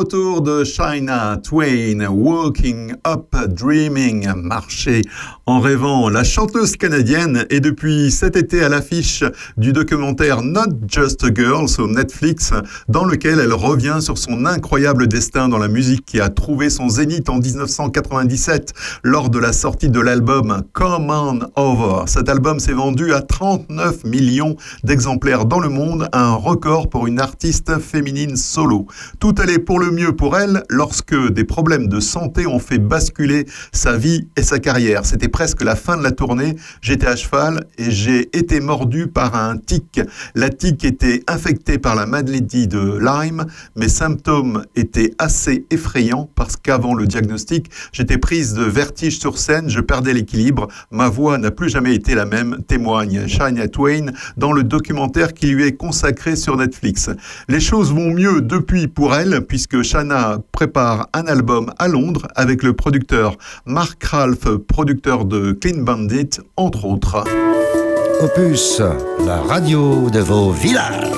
Retour de China Twain, Walking Dreaming, marcher en rêvant. La chanteuse canadienne est depuis cet été à l'affiche du documentaire Not Just a Girl sur Netflix, dans lequel elle revient sur son incroyable destin dans la musique qui a trouvé son zénith en 1997 lors de la sortie de l'album Come On Over. Cet album s'est vendu à 39 millions d'exemplaires dans le monde, un record pour une artiste féminine solo. Tout allait pour le mieux pour elle lorsque des problèmes de santé ont fait basculer sa vie et sa carrière. C'était presque la fin de la tournée. J'étais à cheval et j'ai été mordu par un tic. La tic était infectée par la maladie de Lyme. Mes symptômes étaient assez effrayants parce qu'avant le diagnostic, j'étais prise de vertige sur scène, je perdais l'équilibre. Ma voix n'a plus jamais été la même, témoigne Shania Twain dans le documentaire qui lui est consacré sur Netflix. Les choses vont mieux depuis pour elle puisque Shana prépare un album à Londres avec le producteur Mark Ralph, producteur de Clean Bandit, entre autres. Opus, la radio de vos villages.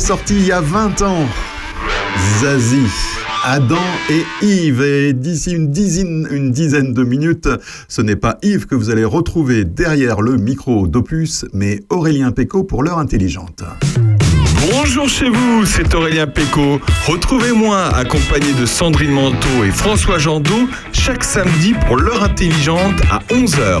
Sorti il y a 20 ans. Zazie, Adam et Yves. Et d'ici une dizaine, une dizaine de minutes, ce n'est pas Yves que vous allez retrouver derrière le micro d'Opus, mais Aurélien Péco pour l'heure intelligente. Bonjour chez vous, c'est Aurélien Péco. Retrouvez-moi accompagné de Sandrine Manteau et François Jandot chaque samedi pour l'heure intelligente à 11h.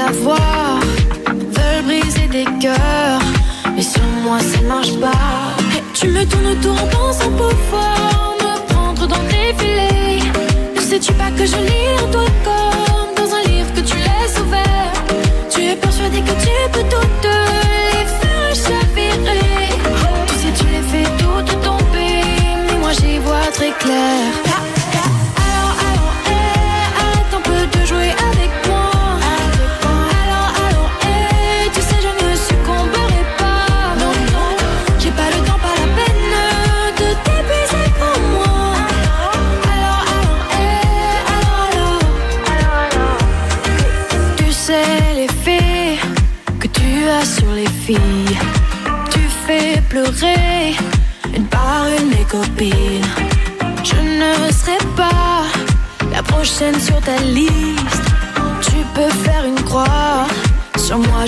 savoir, veulent briser des cœurs, mais sur moi ça marche pas. Tu me tournes autour en pensant pouvoir me prendre dans tes filets. Ne sais-tu pas que je lis en toi comme dans un livre que tu laisses ouvert? Tu es persuadé que tu peux toutes les faire chavirer. Tu sais, tu les fais toutes tomber, mais moi j'y vois très clair.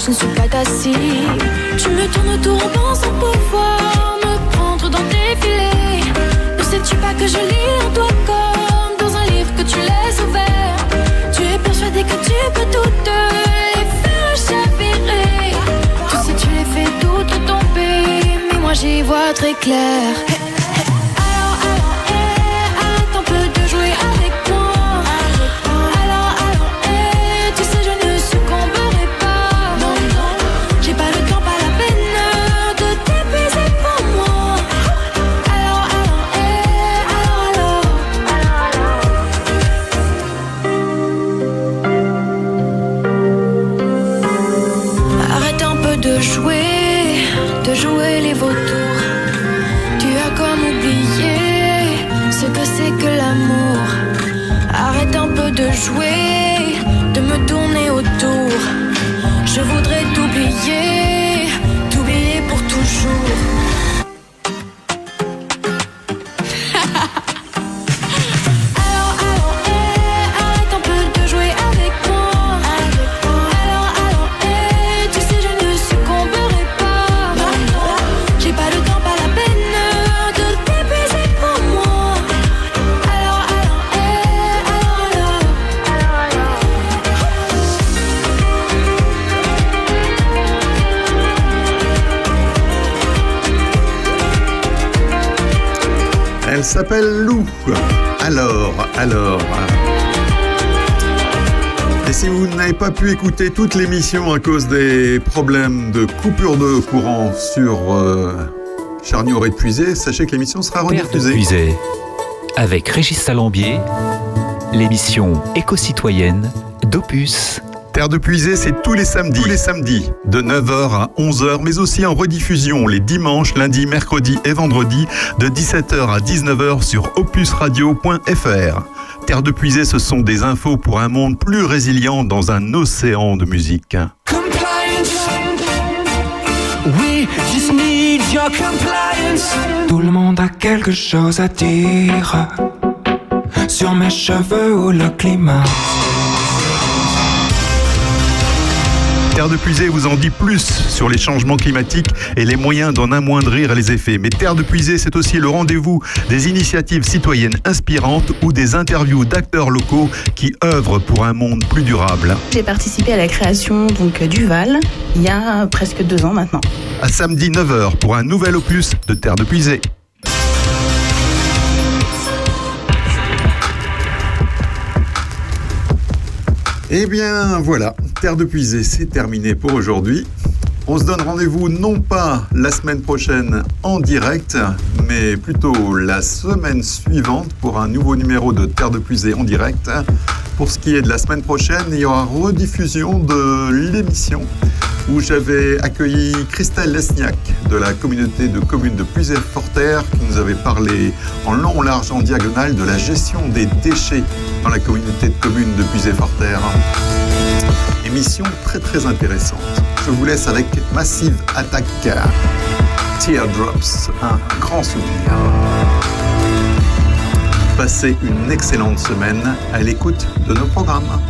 Je ne suis pas ta. Tu me tournes autour en pensant pouvoir me prendre dans tes filets. Ne sais-tu pas que je lis en toi comme dans un livre que tu laisses ouvert? Tu es persuadé que tu peux toutes les faire chavirer. Tu sais, tu les fais toutes tomber, mais moi j'y vois très clair. Alors. Et si vous n'avez pas pu écouter toute l'émission à cause des problèmes de coupure de courant sur euh, Charnier épuisé, sachez que l'émission sera rediffusée. Avec Régis Salambier, l'émission éco-citoyenne d'Opus. Terre de Puisée, c'est tous les samedis. Tous les samedis, de 9h à 11h, mais aussi en rediffusion les dimanches, lundis, mercredis et vendredis, de 17h à 19h sur opusradio.fr. Terre de Puisée, ce sont des infos pour un monde plus résilient dans un océan de musique. Compliance. We just need your compliance. Tout le monde a quelque chose à dire sur mes cheveux ou le climat. Terre de Puisée vous en dit plus sur les changements climatiques et les moyens d'en amoindrir les effets. Mais Terre de Puisée, c'est aussi le rendez-vous des initiatives citoyennes inspirantes ou des interviews d'acteurs locaux qui œuvrent pour un monde plus durable. J'ai participé à la création donc du Val il y a presque deux ans maintenant. À samedi 9h pour un nouvel opus de Terre de Puisée. Eh bien voilà, Terre de Puisée, c'est terminé pour aujourd'hui. On se donne rendez-vous non pas la semaine prochaine en direct, mais plutôt la semaine suivante pour un nouveau numéro de Terre de Puisée en direct. Pour ce qui est de la semaine prochaine, il y aura rediffusion de l'émission où j'avais accueilli Christelle Lesniak de la communauté de communes de Puisay-Forterre qui nous avait parlé en long, large, en diagonale de la gestion des déchets dans la communauté de communes de Puisay-Forterre. Émission très très intéressante. Je vous laisse avec Massive Attack Teardrops, un grand souvenir. Passez une excellente semaine à l'écoute de nos programmes.